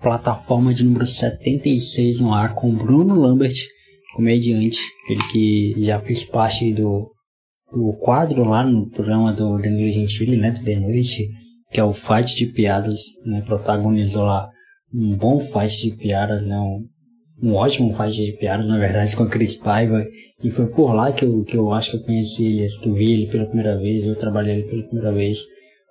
plataforma de número 76 no ar com Bruno Lambert, comediante, ele que já fez parte do, do quadro lá no programa do Danilo Gentili, né, de noite, que é o Fight de Piadas, né, protagonizou lá um bom fight de piadas, né, um, um ótimo fight de piadas, na verdade, com a Cris Paiva, e foi por lá que eu, que eu acho que eu conheci ele, que eu vi ele pela primeira vez, eu trabalhei ele pela primeira vez,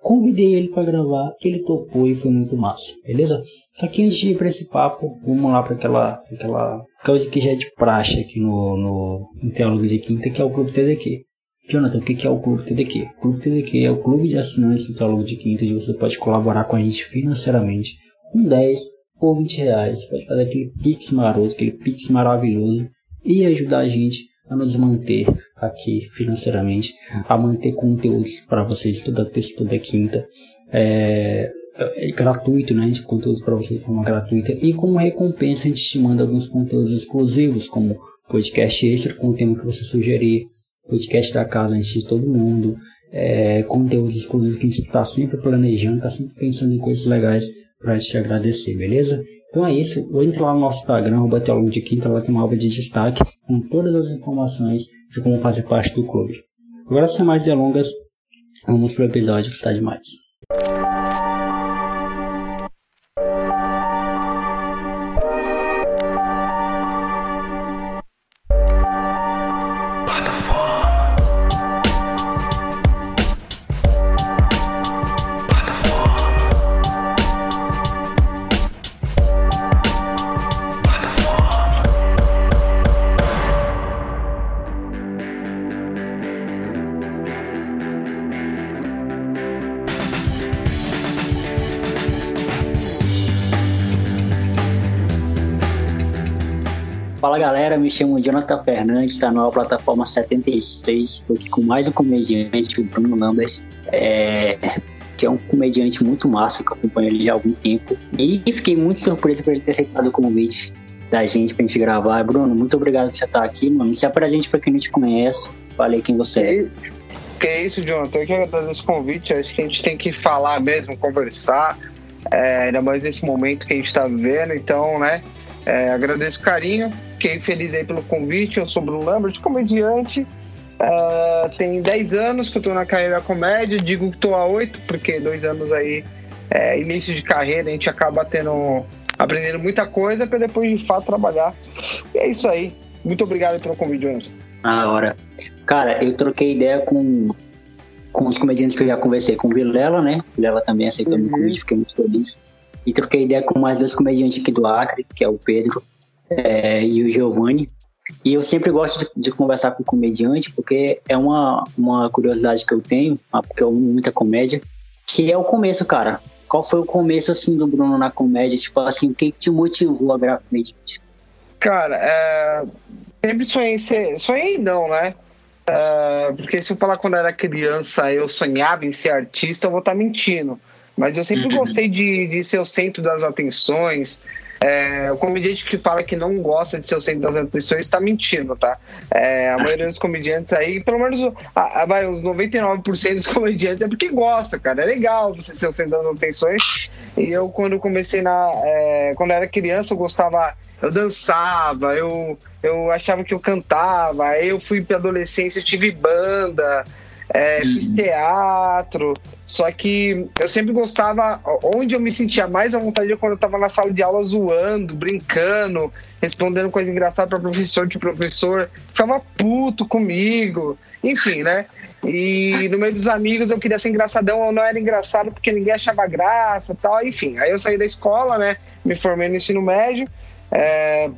Convidei ele para gravar, ele topou e foi muito massa, beleza? Só que antes de ir para esse papo, vamos lá para aquela, aquela coisa que já é de praxe aqui no, no, no de Quinta, que é o Clube TDQ. Jonathan, o que é o Clube TDQ? O Clube TDQ é o clube de assinantes do Teólogo de Quinta, onde você pode colaborar com a gente financeiramente com 10 ou 20 reais. Você pode fazer aquele pix maroto, aquele pix maravilhoso e ajudar a gente a nos manter aqui financeiramente, a manter conteúdos para vocês toda terça, toda quinta. É, é gratuito, né? De conteúdos para vocês de forma gratuita. E como recompensa, a gente te manda alguns conteúdos exclusivos, como podcast extra com o tema que você sugerir, podcast da casa antes de todo mundo, é, conteúdos exclusivos que a gente está sempre planejando, está sempre pensando em coisas legais para te agradecer, beleza? Então é isso, entre lá no nosso Instagram, o Teólogo de Quinta, lá tem uma obra de destaque com todas as informações de como fazer parte do clube. Agora sem mais delongas, vamos para o episódio que está demais. Galera, me chamo Jonathan Fernandes, está na plataforma 76. Estou aqui com mais um comediante, o Bruno Lambert, é, que é um comediante muito massa, que eu acompanho ele há algum tempo. E fiquei muito surpreso por ele ter aceitado o convite da gente pra gente gravar. Bruno, muito obrigado por você estar aqui, mano. Se apresente para quem não te conhece, falei quem você é. Que é isso, Jonathan. Eu que agradeço o convite. Acho que a gente tem que falar mesmo, conversar. É, ainda mais nesse momento que a gente está vivendo. Então, né? É, agradeço o carinho, fiquei feliz aí pelo convite. Eu sou Bruno Lambert, comediante. Uh, tem 10 anos que eu tô na carreira da comédia, digo que tô há 8, porque dois anos aí, é, início de carreira, a gente acaba tendo, aprendendo muita coisa para depois de fato trabalhar. E é isso aí. Muito obrigado pelo convite, Jonathan. Na hora. Cara, eu troquei ideia com, com os comediantes que eu já conversei com o Vilela, né? O Vilela também aceitou uhum. meu convite, fiquei muito feliz e troquei ideia com mais dois comediantes aqui do Acre, que é o Pedro é, e o Giovanni. E eu sempre gosto de, de, conversar com comediante, porque é uma, uma curiosidade que eu tenho, ah, porque eu amo muita comédia, que é o começo, cara. Qual foi o começo, assim, do Bruno na comédia? Tipo assim, o que te motivou a virar comediante? Cara, é... sempre sonhei ser... Sonhei não, né? É... Porque se eu falar quando eu era criança, eu sonhava em ser artista, eu vou estar tá mentindo. Mas eu sempre uhum. gostei de, de ser o centro das atenções. É, o comediante que fala que não gosta de ser o centro das atenções está mentindo, tá? É, a maioria dos comediantes aí, pelo menos a, a, vai, os 99% dos comediantes é porque gosta, cara. É legal você ser o centro das atenções. E eu, quando comecei na. É, quando eu era criança, eu gostava. Eu dançava, eu, eu achava que eu cantava. Aí eu fui pra adolescência, eu tive banda é, uhum. fiz teatro. Só que eu sempre gostava, onde eu me sentia mais à vontade é quando eu estava na sala de aula zoando, brincando, respondendo coisa engraçada para professor, que o professor ficava puto comigo, enfim, né? E no meio dos amigos eu queria ser engraçadão, eu não era engraçado porque ninguém achava graça tal, enfim. Aí eu saí da escola, né? Me formei no ensino médio. É,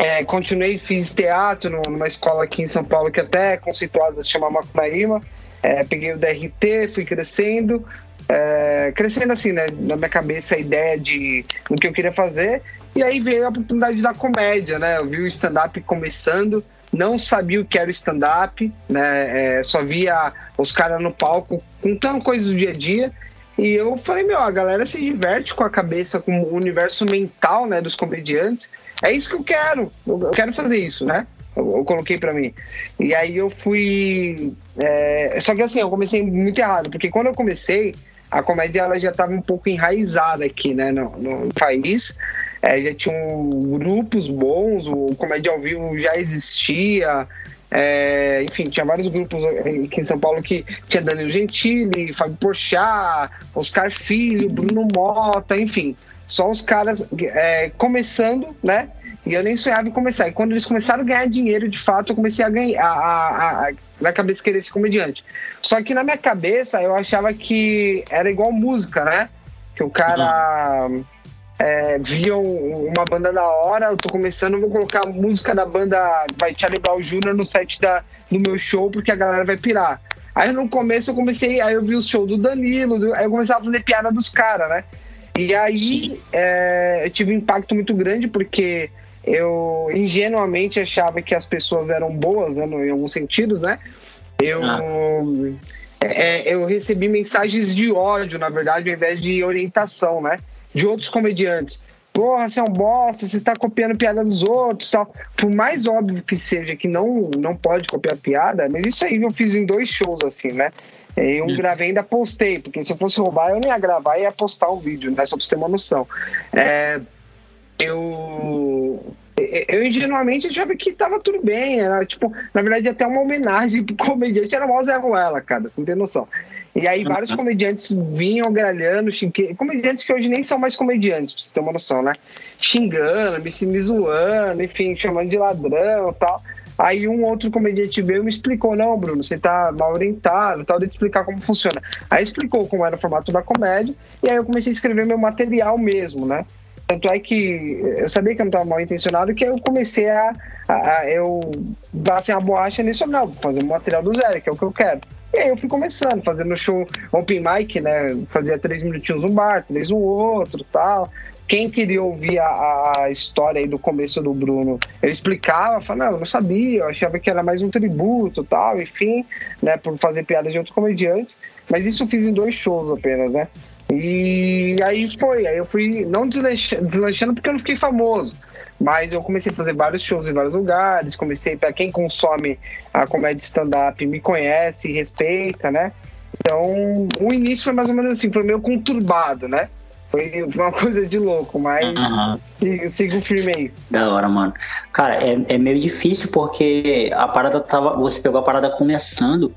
é, continuei, fiz teatro numa escola aqui em São Paulo que até é conceituada, se chama Macunaíma. É, peguei o DRT, fui crescendo, é, crescendo assim, né, na minha cabeça a ideia de do que eu queria fazer. E aí veio a oportunidade da comédia, né? Eu vi o stand-up começando, não sabia o que era o stand-up, né? É, só via os caras no palco contando coisas do dia a dia. E eu falei, meu, a galera se diverte com a cabeça, com o universo mental, né, dos comediantes. É isso que eu quero. Eu quero fazer isso, né? Eu, coloquei para mim. E aí eu fui. É... Só que assim, eu comecei muito errado, porque quando eu comecei, a comédia ela já estava um pouco enraizada aqui, né, no, no país. É, já tinham grupos bons, o comédia ao vivo já existia. É, enfim, tinha vários grupos aqui em São Paulo que tinha Danilo Gentili, Fábio Porchat, Oscar Filho, Bruno Mota, enfim, só os caras é, começando, né? E eu nem sonhava em começar. E quando eles começaram a ganhar dinheiro, de fato, eu comecei a ganhar, a, a, a, na cabeça querer ser comediante. Só que na minha cabeça eu achava que era igual música, né? Que o cara uhum. é, via uma banda da hora, eu tô começando, vou colocar a música da banda vai Charlie Brown Jr. no set da, do meu show, porque a galera vai pirar. Aí no começo eu comecei, aí eu vi o show do Danilo, aí eu começava a fazer piada dos caras, né? E aí é, eu tive um impacto muito grande, porque eu ingenuamente achava que as pessoas eram boas, né, em alguns sentidos, né? Eu, ah. é, eu recebi mensagens de ódio, na verdade, ao invés de orientação, né? De outros comediantes. Porra, você é um bosta, você está copiando piada dos outros tal. Por mais óbvio que seja que não, não pode copiar piada, mas isso aí eu fiz em dois shows, assim, né? Eu hum. gravei ainda postei, porque se eu fosse roubar, eu não ia gravar e ia postar um vídeo, né? Só pra você ter uma noção. É, eu eu ingenuamente achava que tava tudo bem. Era tipo, na verdade, até uma homenagem pro comediante era o Zé Ruela, cara, você não tem noção. E aí vários comediantes vinham gralhando, xingue... comediantes que hoje nem são mais comediantes, pra você ter uma noção, né? Xingando, me, me zoando, enfim, chamando de ladrão e tal. Aí um outro comediante veio e me explicou, não, Bruno, você tá mal orientado, tal, de explicar como funciona. Aí explicou como era o formato da comédia, e aí eu comecei a escrever meu material mesmo, né? Tanto é que eu sabia que eu não estava mal intencionado, que eu comecei a, a, a eu dar assim, a borracha nisso, não, fazer um material do zero, que é o que eu quero. E aí eu fui começando, fazendo show open mic, né? Fazia três minutinhos um bar, três um outro tal. Quem queria ouvir a, a história aí do começo do Bruno, eu explicava, falava, não, não sabia, eu achava que era mais um tributo tal, enfim, né? Por fazer piadas de outro comediante. Mas isso eu fiz em dois shows apenas, né? E aí foi, aí eu fui não deslanchando porque eu não fiquei famoso, mas eu comecei a fazer vários shows em vários lugares, comecei para quem consome a comédia stand-up me conhece, respeita, né? Então, o início foi mais ou menos assim, foi meio conturbado, né? Foi uma coisa de louco, mas uhum. sigo, sigo firme aí. Da hora, mano. Cara, é, é meio difícil porque a parada tava. Você pegou a parada começando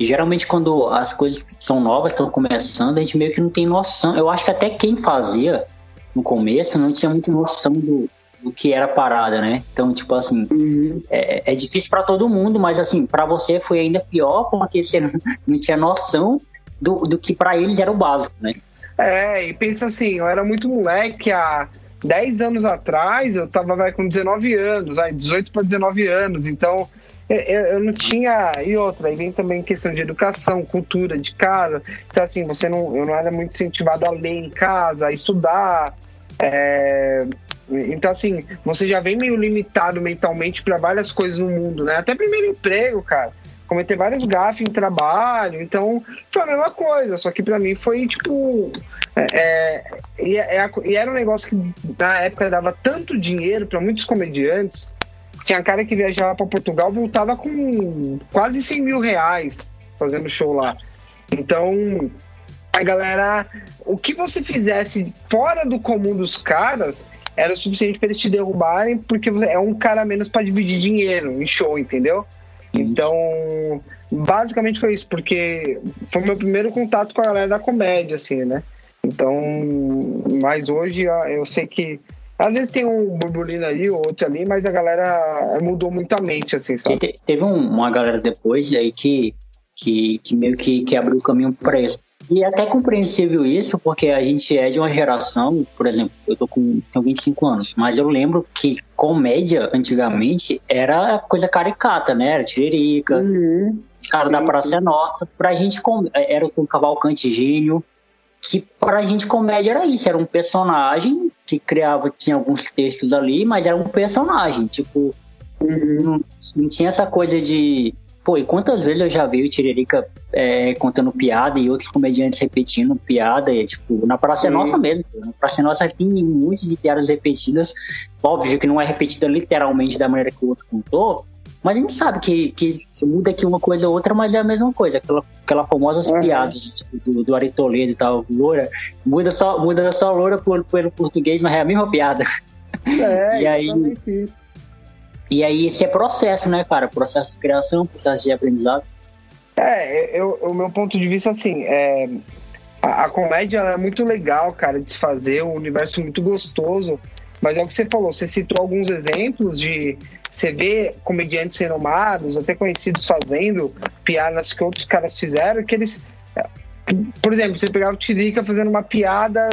e geralmente quando as coisas são novas, estão começando, a gente meio que não tem noção. Eu acho que até quem fazia no começo não tinha muita noção do, do que era parada, né? Então, tipo assim, uhum. é, é, difícil para todo mundo, mas assim, para você foi ainda pior porque você não, não tinha noção do, do que para eles era o básico, né? É, e pensa assim, eu era muito moleque há 10 anos atrás, eu tava vai, com 19 anos, vai, 18 para 19 anos, então eu, eu, não tinha. E outra, aí vem também questão de educação, cultura de casa. Então, assim, você não, eu não era muito incentivado a ler em casa, a estudar. É, então, assim, você já vem meio limitado mentalmente para várias coisas no mundo, né? Até primeiro emprego, cara. Cometer várias gafes em trabalho. Então, foi a mesma coisa. Só que para mim foi tipo. É, é, e, é, e, era um negócio que na época dava tanto dinheiro para muitos comediantes tinha cara que viajava para Portugal voltava com quase 100 mil reais fazendo show lá. Então, a galera, o que você fizesse fora do comum dos caras era o suficiente para eles te derrubarem, porque é um cara menos para dividir dinheiro em show, entendeu? Então, basicamente foi isso, porque foi meu primeiro contato com a galera da comédia, assim, né? Então, mas hoje eu sei que às vezes tem um burburinho ali, outro ali, mas a galera mudou muito a mente, assim, sabe? Te, teve um, uma galera depois aí que, que, que meio que, que abriu o caminho para isso. E é até compreensível isso, porque a gente é de uma geração, por exemplo, eu tô com tenho 25 anos, mas eu lembro que comédia antigamente era coisa caricata, né? Era tiririca, uhum. cara sim, da Praça é Nossa. Pra gente era o Cavalcante Gênio, que pra gente comédia era isso, era um personagem que criava, tinha alguns textos ali, mas era um personagem, tipo, não, não tinha essa coisa de. Pô, e quantas vezes eu já vi o Tiririca é, contando piada e outros comediantes repetindo piada, e, tipo, na Praça é Nossa mesmo. Na Praça é Nossa tem muitas de piadas repetidas, óbvio que não é repetida literalmente da maneira que o outro contou, Mas a gente sabe que, que muda aqui uma coisa ou outra, mas é a mesma coisa. Aquela, aquela famosa uhum. piadas tipo, do, do Ari Toledo e tal, loura. Muda só, muda só loura por, pelo português, mas é a mesma piada. É, e aí, isso. E aí esse é processo, né, cara? Processo de criação, processo de aprendizado. É, eu, o meu ponto de vista, assim, é, a, a comédia é muito legal, cara, de se fazer, um universo muito gostoso. Mas é o que você falou, você citou alguns exemplos de você vê comediantes renomados, até conhecidos fazendo piadas que outros caras fizeram, que eles. Por exemplo, você pegar o Tirica fazendo uma piada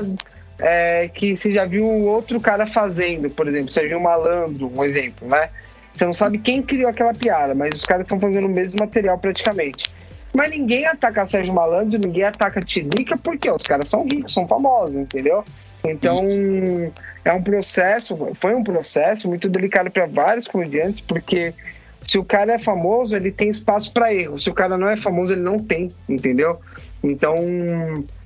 é, que você já viu outro cara fazendo, por exemplo, Sérgio Malandro, um exemplo, né? Você não sabe quem criou aquela piada, mas os caras estão fazendo o mesmo material praticamente. Mas ninguém ataca Sérgio Malandro, ninguém ataca Tirica, porque os caras são ricos, são famosos, entendeu? Então, é um processo, foi um processo muito delicado para vários comediantes, porque se o cara é famoso, ele tem espaço para erro. Se o cara não é famoso, ele não tem, entendeu? Então,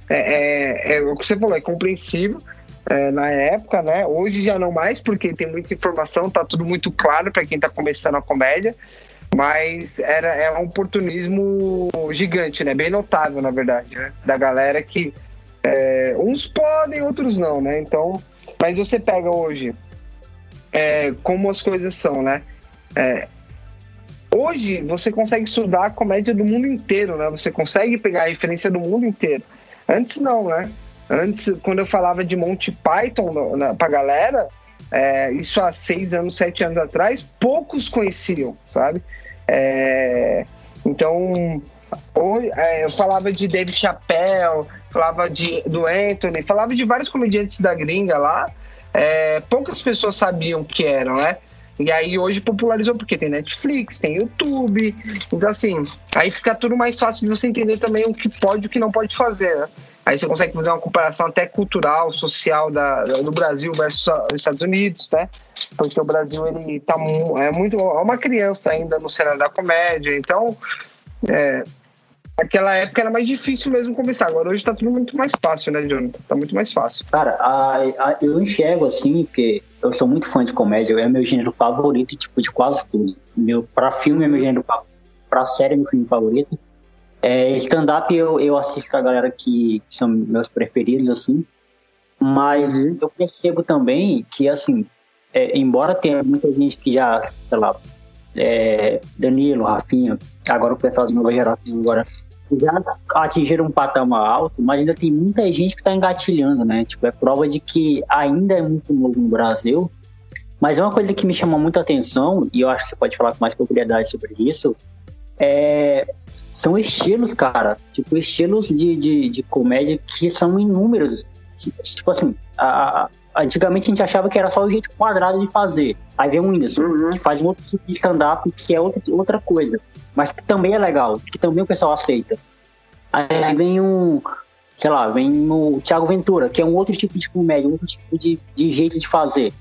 é, é, é o que você falou, é compreensível. É, na época, né? Hoje já não mais, porque tem muita informação, tá tudo muito claro para quem tá começando a comédia. Mas era, é um oportunismo gigante, né? Bem notável, na verdade, né? Da galera que é, uns podem, outros não, né? Então, mas você pega hoje é, como as coisas são, né? É, hoje você consegue estudar a comédia do mundo inteiro, né? Você consegue pegar a referência do mundo inteiro. Antes não, né? Antes, quando eu falava de Monty Python na, pra galera, é, isso há seis anos, sete anos atrás, poucos conheciam, sabe? É, então, é, eu falava de Dave Chappelle, falava de, do Anthony, falava de vários comediantes da gringa lá. É, poucas pessoas sabiam que eram, né? E aí hoje popularizou porque tem Netflix, tem YouTube. Então, assim, aí fica tudo mais fácil de você entender também o que pode e o que não pode fazer, né? Aí você consegue fazer uma comparação até cultural, social da, do Brasil versus os Estados Unidos, né? Porque o Brasil, ele tá é muito... É uma criança ainda no cenário da comédia, então... É, Aquela época era mais difícil mesmo começar. Agora hoje tá tudo muito mais fácil, né, Jonathan? Tá muito mais fácil. Cara, a, a, eu enxergo assim, que eu sou muito fã de comédia, é meu gênero favorito, tipo, de quase tudo. Meu, pra filme é meu gênero favorito, pra série é meu filme favorito. É, stand-up eu, eu assisto a galera que, que, são meus preferidos, assim. Mas uhum. eu percebo também que, assim, é, embora tenha muita gente que já, sei lá, é, Danilo, Rafinha, agora o pessoal de nova geração agora já atingiram um patamar alto, mas ainda tem muita gente que está engatilhando, né? Tipo, é prova de que ainda é muito novo no Brasil. Mas uma coisa que me chama muita atenção, e eu acho que você pode falar com mais propriedade sobre isso, é, são estilos, cara. Tipo, estilos de, de, de comédia que são inúmeros. Tipo assim, a, antigamente a gente achava que era só o jeito quadrado de fazer. Aí vem o Whindersson, uhum. que faz um outro tipo de stand-up, que é outra, outra coisa. Mas que também é legal, que também o pessoal aceita. Aí vem um, sei lá, vem o Thiago Ventura, que é um outro tipo de comédia, um outro tipo de, de jeito de fazer.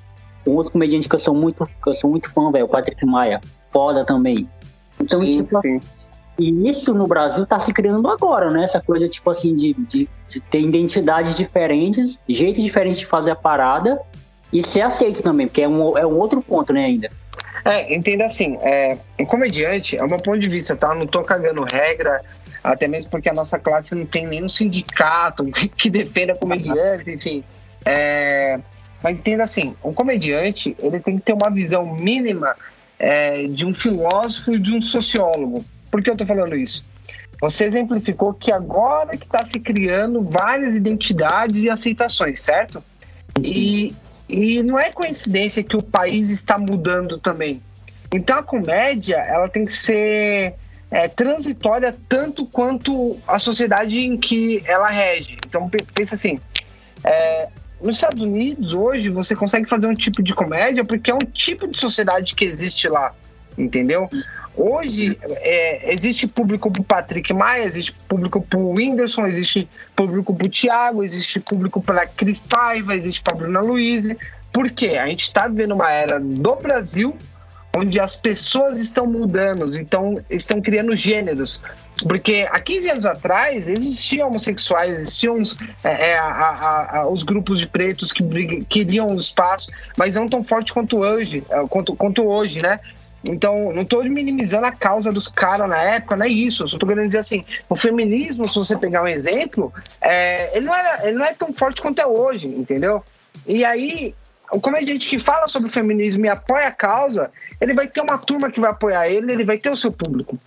Um outro comediante que eu sou muito, que eu sou muito fã, velho, o Patrick Maia. Foda também. Então, sim, tipo, sim. E isso no Brasil está se criando agora, né? Essa coisa, tipo assim, de, de, de, ter identidades diferentes, jeito diferente de fazer a parada e ser aceito também, porque é um, é um outro ponto, né, ainda. É, entenda assim, é, um comediante, é o meu ponto de vista, tá? Não tô cagando regra, até mesmo porque a nossa classe não tem nenhum sindicato que defenda comediante, enfim. É, mas entenda assim, um comediante, ele tem que ter uma visão mínima é, de um filósofo e de um sociólogo. Por que eu estou falando isso? Você exemplificou que agora que está se criando várias identidades e aceitações, certo? E, e não é coincidência que o país está mudando também. Então a comédia ela tem que ser é, transitória tanto quanto a sociedade em que ela rege. Então pensa assim, é, nos Estados Unidos hoje você consegue fazer um tipo de comédia porque é um tipo de sociedade que existe lá, entendeu? Hoje é, existe público para Patrick Maia, existe público para o Whindersson, existe público para o Thiago, existe público para Cris Paiva, existe para Bruna Luiz. Por quê? A gente está vivendo uma era do Brasil onde as pessoas estão mudando, então estão criando gêneros. Porque há 15 anos atrás existiam homossexuais, existiam os, é, é a, a, a, os grupos de pretos que queriam o espaço, mas não tão forte quanto hoje, é, quanto, quanto hoje, né? Então, não estou minimizando a causa dos caras na época, não é isso. Eu só tô querendo dizer assim, o feminismo, se você pegar um exemplo, é, ele, não era, ele não é tão forte quanto é hoje, entendeu? E aí, o comediante que fala sobre o feminismo e apoia a causa, ele vai ter uma turma que vai apoiar ele, ele vai ter o seu público.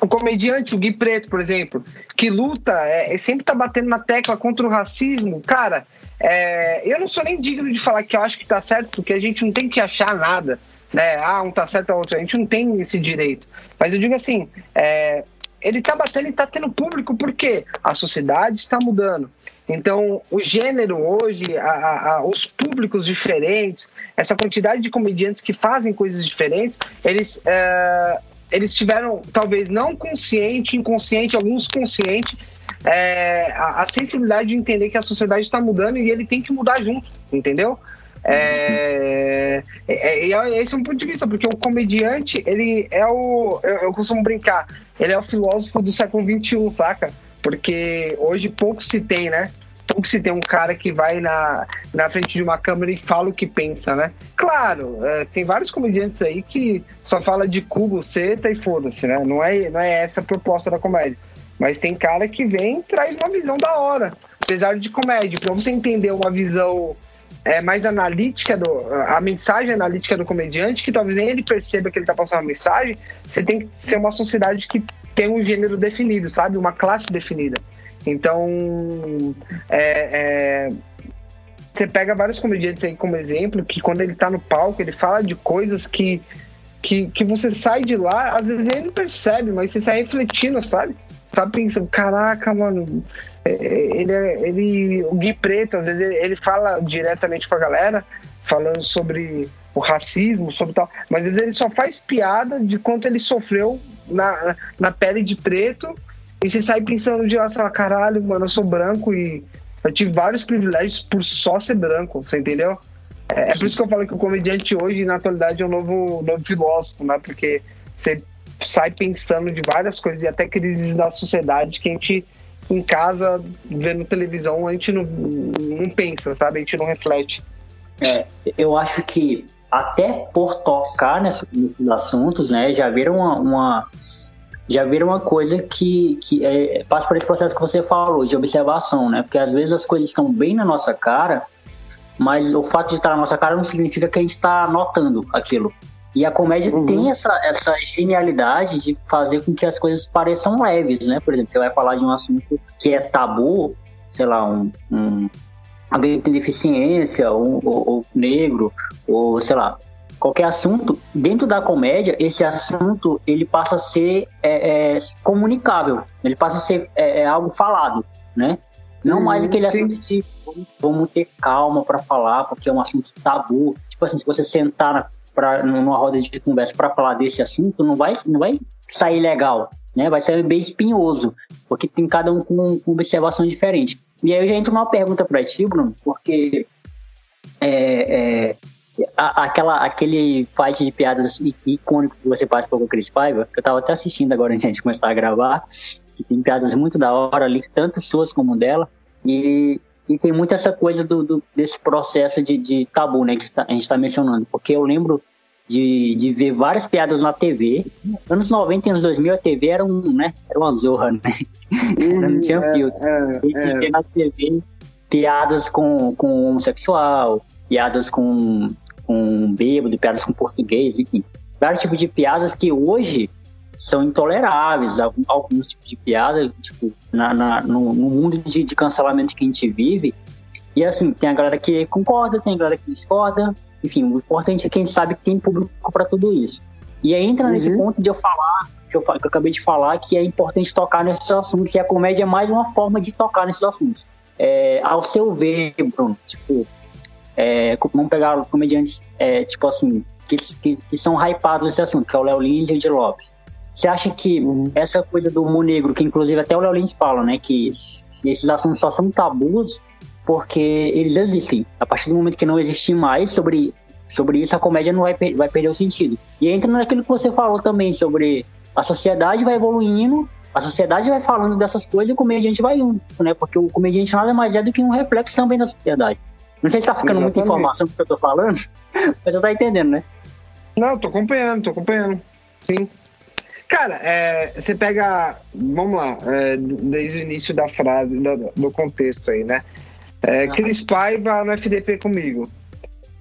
O comediante, o Gui Preto, por exemplo, que luta, é, sempre tá batendo na tecla contra o racismo, cara, é, eu não sou nem digno de falar que eu acho que tá certo, porque a gente não tem que achar nada, né? Ah, um tá certo, outro. A gente não tem esse direito. Mas eu digo assim, é, ele tá batendo e tá tendo público porque a sociedade está mudando. Então, o gênero hoje, a, a, os públicos diferentes, essa quantidade de comediantes que fazem coisas diferentes, eles, é, eles tiveram, talvez não consciente, inconsciente, alguns consciente, é, a, a, sensibilidade de entender que a sociedade está mudando e ele tem que mudar junto, entendeu? É, é, é, esse é um ponto de vista, porque o comediante, ele é o. Eu, eu costumo brincar, ele é o filósofo do século XXI, saca? Porque hoje pouco se tem, né? Pouco se tem um cara que vai na, na frente de uma câmera e fala o que pensa, né? Claro, é, tem vários comediantes aí que só fala de cubo, seta e foda-se, né? Não é, não é essa a proposta da comédia. Mas tem cara que vem e traz uma visão da hora, apesar de comédia. Pra você entender uma visão é, mais analítica, do, a mensagem analítica do comediante, que talvez nem ele perceba que ele tá passando uma mensagem, você tem que ser uma sociedade que tem um gênero definido, sabe? Uma classe definida. Então, é, é, você pega vários comediantes aí como exemplo, que quando ele tá no palco, ele fala de coisas que, que, que você sai de lá, às vezes nem percebe, mas você sai refletindo, sabe? Sabe pensando, caraca, mano, é, ele, é, ele, o Gui Preto, às vezes ele, ele fala diretamente com a galera, falando sobre o racismo, sobre tal, mas às vezes ele só faz piada de quanto ele sofreu na, na pele de preto e você sai pensando de, nossa, caralho, mano, eu sou branco e eu tive vários privilégios por só ser branco, você entendeu? É, é por isso que eu falo que o comediante hoje, na atualidade, é um novo, novo filósofo, né? Porque você sai pensando de várias coisas e até crises da sociedade que a gente, em casa, vendo televisão, a gente não, não pensa, sabe? A gente não reflete. É, eu acho que até por tocar nesses assuntos, né, já viram uma, uma já viram uma coisa que, que é, passa por esse processo que você falou, de observação, né? Porque às vezes as coisas estão bem na nossa cara, mas o fato de estar na nossa cara não significa que a gente está notando aquilo. E a comédia uhum. tem essa, essa genialidade de fazer com que as coisas pareçam leves, né? Por exemplo, você vai falar de um assunto que é tabu, sei lá, um, um alguém que tem deficiência, ou, ou, ou negro, ou sei lá, qualquer assunto, dentro da comédia, esse assunto ele passa a ser é, é, comunicável, ele passa a ser é, é algo falado, né? Não hum, mais aquele sim. assunto de vamos ter calma para falar, porque é um assunto tabu. Tipo assim, se você sentar na, pra, numa roda de conversa para falar desse assunto, não vai, não vai sair legal, né? Vai ser bem espinhoso, porque tem cada um com, com observações diferentes. E aí eu já entro numa pergunta para ti, Bruno, porque é, é, a, aquela, aquele fight de piadas icônico que você participou com o Chris Paiva, que eu tava até assistindo agora antes de começar a gravar, que tem piadas muito da hora ali, tanto suas como dela, e, e tem muito essa coisa do, do desse processo de, de tabu, né, que a gente está mencionando, porque eu lembro de, de ver várias piadas na TV. Anos 90 e anos 2000 a TV era um, né? Era uma zorra, né? Não tinha é, filtro. É, a gente é. vê na TV piadas com, com homossexual, piadas com, com bêbado, piadas com português, enfim. Vários tipos de piadas que hoje são intoleráveis. Alguns, tipos de piadas, tipo, na, na no, no, mundo de, de cancelamento que a gente vive. E assim, tem a galera que concorda, tem a galera que discorda, enfim, o importante é que a gente sabe que tem público para tudo isso. E aí entra uhum. nesse ponto de eu falar, que eu, que eu acabei de falar, que é importante tocar nesses assuntos, e a comédia é mais uma forma de tocar nesses assuntos. É, ao seu ver, Bruno, tipo, é, vamos pegar comediantes, é, tipo assim, que, que, que, são hypados nesse assunto, que é o Léo Lins e o de Lopes. Você acha que essa coisa do humor negro, que inclusive até o Léo Lins fala, né, que esses assuntos só são tabus porque eles existem. A partir do momento que não existir mais sobre, sobre isso, a comédia não vai, vai perder o sentido. E entra naquilo que você falou também sobre a sociedade vai evoluindo, a sociedade vai falando dessas coisas e o comediante vai indo, né? Porque o comediante nada mais é do que um reflexo também da sociedade. Não sei se tá ficando Exatamente. muita informação do que eu tô falando, mas você tá entendendo, né? Não, tô acompanhando, tô acompanhando. Sim. Cara, é, você pega. Vamos lá, é, desde o início da frase, do, do contexto aí, né? É, Cris Paiva no FDP comigo.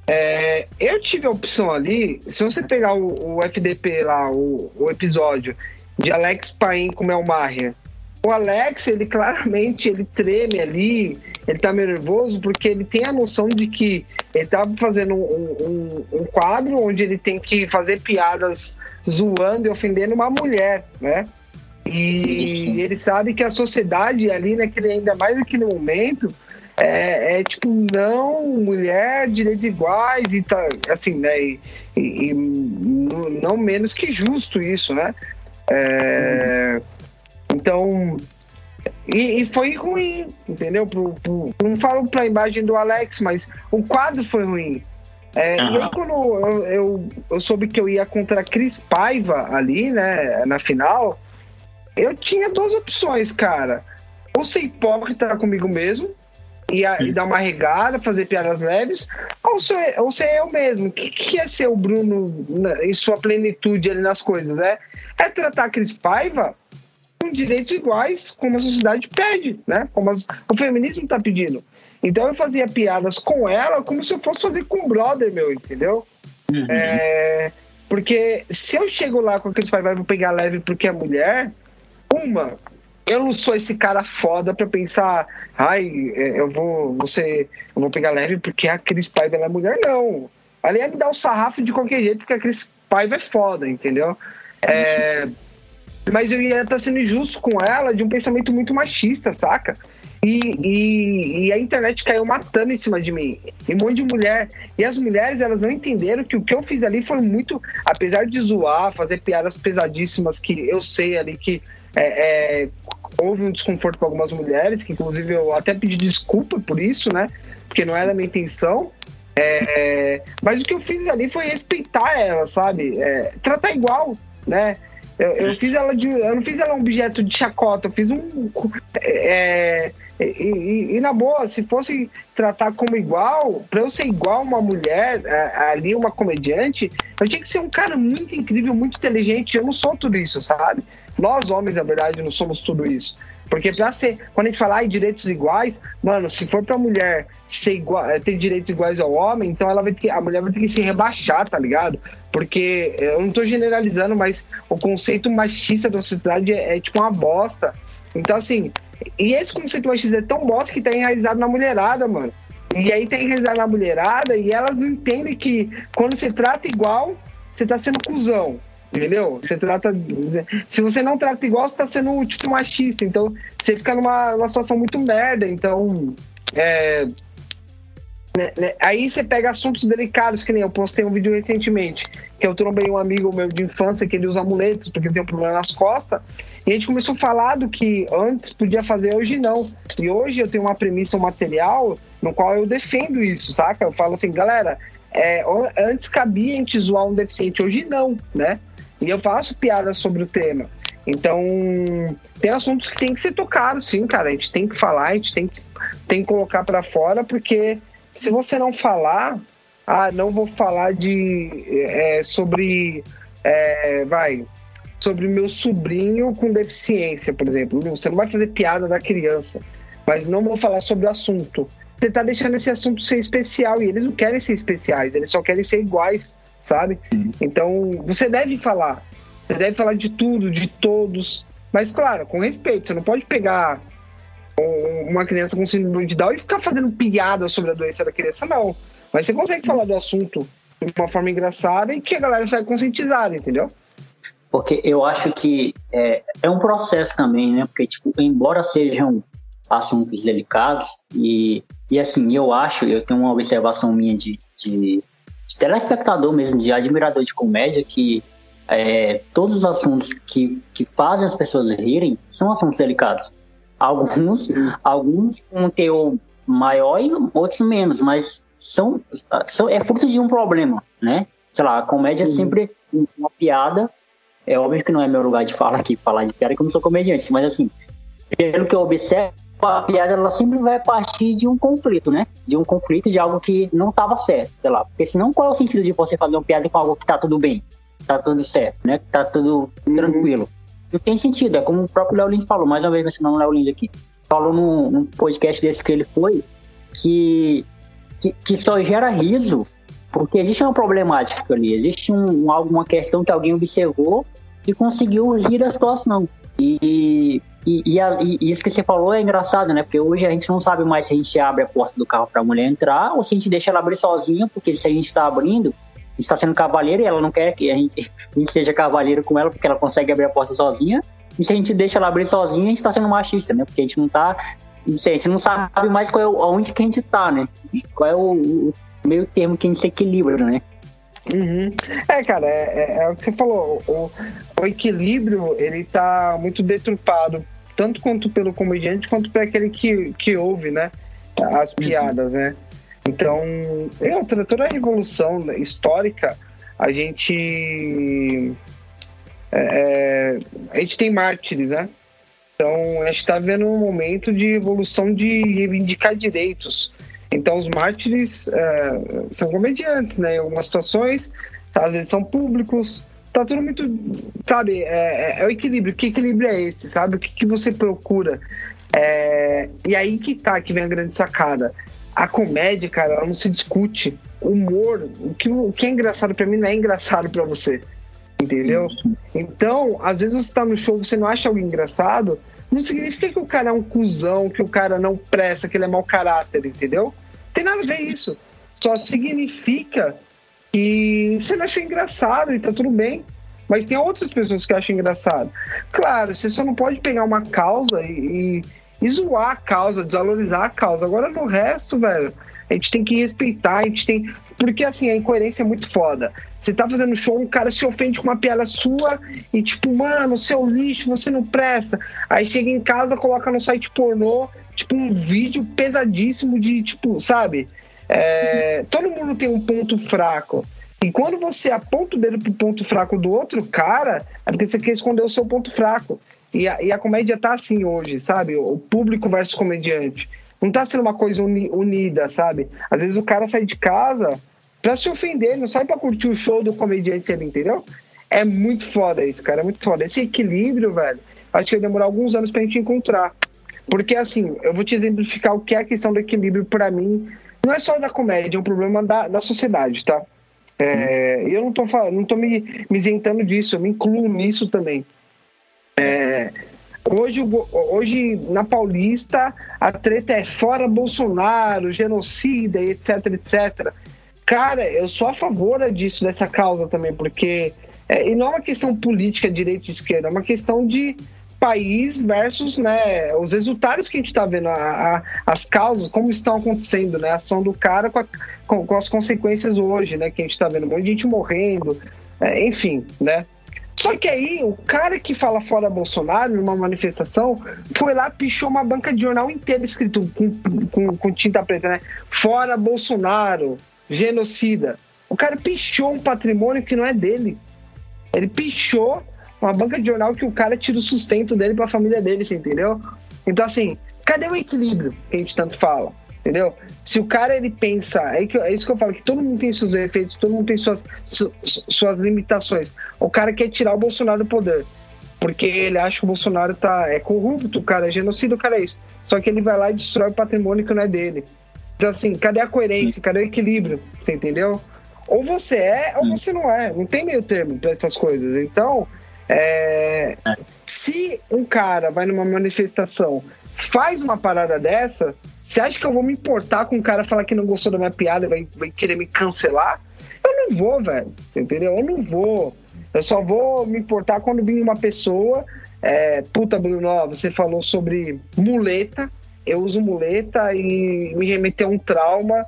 É, eu tive a opção ali, se você pegar o, o FDP lá, o, o, episódio de Alex Paim com Mel Maher, o Alex, ele claramente, ele treme ali, ele tá nervoso porque ele tem a noção de que ele tá fazendo um, um, um quadro onde ele tem que fazer piadas zoando e ofendendo uma mulher, né? E ele sabe que a sociedade ali, naquele, ainda mais naquele momento, é, é, tipo, não, mulher, direitos iguais e tá, assim, né? E, e, e não menos que justo isso, né? É, então, e, e, foi ruim, entendeu? Pro, pro, não falo pra imagem do Alex, mas o quadro foi ruim. É, uhum. E aí, quando eu, eu, eu, soube que eu ia contra Cris Paiva ali, né, na final, eu tinha duas opções, cara. Ou ser hipócrita comigo mesmo, e, a, e dar uma regada, fazer piadas leves, ou ser, ou ser eu mesmo. O que, que é ser o Bruno na, em sua plenitude ali nas coisas? É, é tratar Cris Paiva com direitos iguais, como a sociedade pede, né? Como as, o feminismo está pedindo. Então eu fazia piadas com ela como se eu fosse fazer com um brother meu, entendeu? Uhum. É, porque se eu chego lá com aqueles Paiva e vou pegar leve porque é mulher, uma, eu não sou esse cara foda pra pensar, ai, é, eu vou, você, eu vou pegar leve porque a Cris Paiva é mulher, não. Ali é me dar o sarrafo de qualquer jeito, porque a Cris Paiva é foda, entendeu? É, mas eu ia estar tá sendo injusto com ela de um pensamento muito machista, saca? E, e, e, a internet caiu matando em cima de mim. E um monte de mulher. E as mulheres, elas não entenderam que o que eu fiz ali foi muito. Apesar de zoar, fazer piadas pesadíssimas que eu sei ali que é, é, houve um desconforto com algumas mulheres, que inclusive eu até pedi desculpa por isso, né? Porque não era a minha intenção. É, mas o que eu fiz ali foi respeitar ela, sabe? É, tratar igual, né? Eu, eu, fiz ela de. Eu não fiz ela um objeto de chacota, eu fiz um. É, e, e, e, na boa, se fosse tratar como igual, para eu ser igual uma mulher ali, uma comediante, eu tinha que ser um cara muito incrível, muito inteligente. Eu não sou tudo isso, sabe? Nós, homens, na verdade, não somos tudo isso. Porque pra ser, quando a gente fala em direitos iguais, mano, se for pra mulher ser igual, eh, ter direitos iguais ao homem, então ela vai ter que, a mulher vai ter que se rebaixar, tá ligado? Porque eh, eu não tô generalizando, mas o conceito machista da sociedade é, é tipo uma bosta. Então, assim, e esse conceito machista é tão bosta que tá enraizado na mulherada, mano. E aí tá enraizado na mulherada e elas não entendem que quando você trata igual, você tá sendo cuzão. Entendeu? Você trata. Se você não trata igual, você tá sendo tipo machista. Então, você fica numa, numa situação muito merda. Então, é, né, né, aí você pega assuntos delicados, que nem eu postei um vídeo recentemente, que eu trombei um amigo meu de infância que ele usa amuletos porque tem um problema nas costas. E a gente começou a falar do que antes podia fazer, hoje não. E hoje eu tenho uma premissa, um material no qual eu defendo isso, saca? Eu falo assim, galera, é, antes cabia a gente zoar um deficiente, hoje não, né? E eu faço piadas sobre o tema. Então, tem assuntos que tem que ser tocados, sim, cara. A gente tem que falar, a gente tem que, tem que colocar para fora, porque se você não falar, ah, não vou falar de é, sobre, é, vai, sobre meu sobrinho com deficiência, por exemplo. Você não vai fazer piada da criança, mas não vou falar sobre o assunto. Você está deixando esse assunto ser especial e eles não querem ser especiais, eles só querem ser iguais sabe? Então, você deve falar. Você deve falar de tudo, de todos. Mas, claro, com respeito. Você não pode pegar uma criança com síndrome de Down e ficar fazendo piada sobre a doença da criança, não. Mas você consegue falar do assunto de uma forma engraçada e que a galera saia conscientizada, entendeu? Porque eu acho que é, é um processo também, né? Porque, tipo, embora sejam assuntos delicados, e, e assim, eu acho, eu tenho uma observação minha de, de de telespectador mesmo, de admirador de comédia, que é, todos os assuntos que, que fazem as pessoas rirem são assuntos delicados. Alguns, alguns com um teor maior e outros menos, mas são, são é fruto de um problema, né? Sei lá, a comédia é sempre uma piada. É óbvio que não é meu lugar de fala aqui, falar de piada, que eu não sou comediante, mas assim, pelo que eu observo, a piada ela sempre vai partir de um conflito, né? De um conflito de algo que não estava certo, sei lá. Porque senão qual é o sentido de você fazer uma piada com algo que tá tudo bem? Tá tudo certo, né? Tá tudo uhum. tranquilo. Não tem sentido, é como o próprio Léo Lins falou, mais uma vez mencionando o Léo Lins aqui. Falou num, num, podcast desse que ele foi, que, que, que, só gera riso, porque existe uma problemática ali, existe um, alguma questão que alguém observou e conseguiu rir da situação. E e, e, a, e, isso que você falou é engraçado, né? Porque hoje a gente não sabe mais se a gente abre a porta do carro para a mulher entrar ou se a gente deixa ela abrir sozinha, porque se a gente está abrindo, a gente está sendo cavaleiro e ela não quer que a gente, a gente seja cavaleiro com ela porque ela consegue abrir a porta sozinha. E se a gente deixa ela abrir sozinha, a gente está sendo machista, né? Porque a gente não tá. A gente não sabe mais qual é, onde que a gente está, né? Qual é o, o meio termo que a gente se equilibra, né? Uhum. É, cara, é, é, é, o que você falou. O, o, equilíbrio, ele tá muito deturpado, tanto quanto pelo comediante, quanto para aquele que, que ouve, né? As uhum. piadas, né? Então, é outra, toda a revolução histórica, a gente. É, é a gente tem mártires, né? Então, a gente está vendo um momento de evolução de reivindicar direitos. Então, os mártires é, são comediantes, né? Em algumas situações, às vezes são públicos. Tá tudo muito. Sabe? É, é, é o equilíbrio. Que equilíbrio é esse? Sabe? O que, que você procura? É, e aí que tá, que vem a grande sacada. A comédia, cara, ela não se discute. O humor, o que, o que é engraçado para mim não é engraçado para você. Entendeu? Então, às vezes você tá no show, você não acha algo engraçado, não significa que o cara é um cuzão, que o cara não presta, que ele é mau caráter, entendeu? Tem nada a ver isso. Só significa que você não achou engraçado e tá tudo bem. Mas tem outras pessoas que acham engraçado. Claro, você só não pode pegar uma causa e, e, e zoar a causa, desvalorizar a causa. Agora no resto, velho, a gente tem que respeitar, a gente tem. Porque assim, a incoerência é muito foda. Você tá fazendo show, um cara se ofende com uma piada sua e tipo, mano, seu lixo, você não presta. Aí chega em casa, coloca no site pornô, tipo, um vídeo pesadíssimo de, tipo, sabe? É, todo mundo tem um ponto fraco. E quando você aponta o dedo pro ponto fraco do outro cara, é porque você quer esconder o seu ponto fraco. E a, e a comédia tá assim hoje, sabe? O público versus comediante não tá sendo uma coisa uni, unida, sabe? Às vezes o cara sai de casa pra se ofender, não sai pra curtir o show do comediante ali, entendeu? É muito foda isso, cara, é muito foda. Esse equilíbrio, velho, acho que vai demorar alguns anos pra gente encontrar. Porque, assim, eu vou te exemplificar o que é a questão do equilíbrio para mim. Não é só da comédia, é um problema da, da sociedade, tá? É, eu não tô, não tô me, me isentando disso, eu me incluo nisso também. É, Hoje, hoje, na Paulista, a treta é fora Bolsonaro, genocida, etc, etc. Cara, eu sou a favor disso, dessa causa também, porque. É, e não é uma questão política, direita e esquerda, é uma questão de país versus né, os resultados que a gente está vendo, a, a, as causas, como estão acontecendo, né, a ação do cara com, a, com, com, as consequências hoje, né, que a gente está vendo, um monte de gente morrendo, é, enfim, né. Só que aí, o cara que fala fora Bolsonaro, numa manifestação, foi lá, pichou uma banca de jornal inteira escrito com, com, com tinta preta, né? Fora Bolsonaro, genocida. O cara pichou um patrimônio que não é dele. Ele pichou uma banca de jornal que o cara tira o sustento dele para a família dele, você entendeu? Então, assim, cadê o equilíbrio que a gente tanto fala? Entendeu? Se o cara ele pensa, é, que, é isso que eu falo, que todo mundo tem seus efeitos, todo mundo tem suas, su, suas limitações. O cara quer tirar o Bolsonaro do poder. Porque ele acha que o Bolsonaro tá, é corrupto, o cara é genocida, o cara é isso. Só que ele vai lá e destrói o patrimônio que não é dele. Então, assim, cadê a coerência? Cadê o equilíbrio? Você entendeu? Ou você é, ou você não é. Não tem meio termo para essas coisas. Então, é, se um cara vai numa manifestação, faz uma parada dessa, você acha que eu vou me importar com um cara falar que não gostou da minha piada e vai, vai querer me cancelar? Eu não vou, velho. Entendeu? Eu não vou. Eu só vou me importar quando vir uma pessoa. É, puta, Bruno, você falou sobre muleta. Eu uso muleta e me remeteu a um trauma.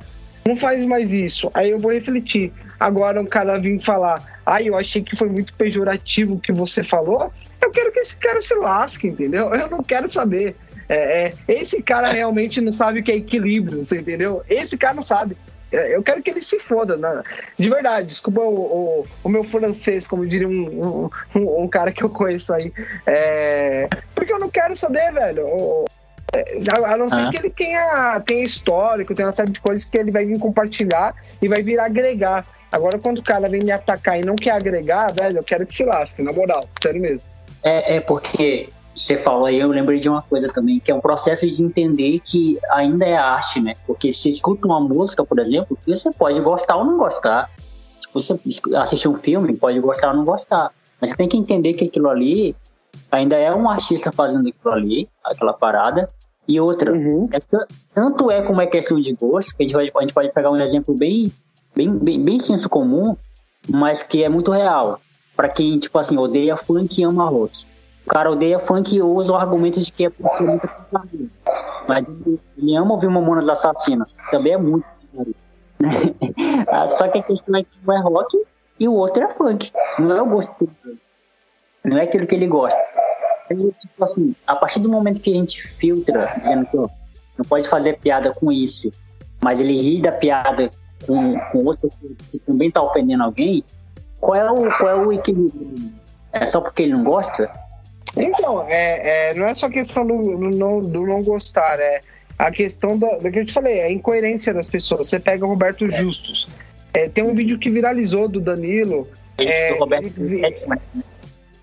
Não faz mais isso. Aí eu vou refletir. Agora um cara vir falar, ai, ah, eu achei que foi muito pejorativo o que você falou. Eu quero que esse cara se lasque, entendeu? Eu não quero saber. É, é, esse cara realmente não sabe o que é equilíbrio, você entendeu? Esse cara não sabe. É, eu quero que ele se foda, né? de verdade. Desculpa o, o, o meu francês, como diria um, um, um, cara que eu conheço aí. É, porque eu não quero saber, velho. É, a não ser ah. que ele tenha, tenha histórico, tenha uma série de coisas que ele vai vir compartilhar e vai vir agregar. Agora, quando o cara vem me atacar e não quer agregar, velho, eu quero que se lasque, na moral, sério mesmo. É, é porque você falou aí, eu lembrei de uma coisa também, que é um processo de entender que ainda é arte, né? Porque se escuta uma música, por exemplo, você pode gostar ou não gostar. Tipo, você assistir um filme, pode gostar ou não gostar. Mas você tem que entender que aquilo ali ainda é um artista fazendo aquilo ali, aquela parada. E outra, uhum. é, tanto é como é questão de gosto, que a gente, vai, a gente pode pegar um exemplo bem, bem, bem, bem senso comum, mas que é muito real. Para quem, tipo assim, odeia funk e ama rock o cara odeia funk e usa o argumento de que é porque muito Mas ele ama ouvir Mamonas Assassinas. Também é muito. Ah, só que a questão é que um é rock e o outro é funk. Não é o gosto dele. Não é aquilo que ele gosta. Ele, tipo assim, a partir do momento que a gente filtra, dizendo que não pode fazer piada com isso, mas ele ri da piada com, com outro que também está ofendendo alguém, qual é o, qual é o equilíbrio? É só porque ele não gosta? Então, é, é, não é só questão do, do, não, do não gostar, é a questão da, do que eu te falei, a incoerência das pessoas. Você pega o Roberto Justus. É, tem um vídeo que viralizou do Danilo. É, ele,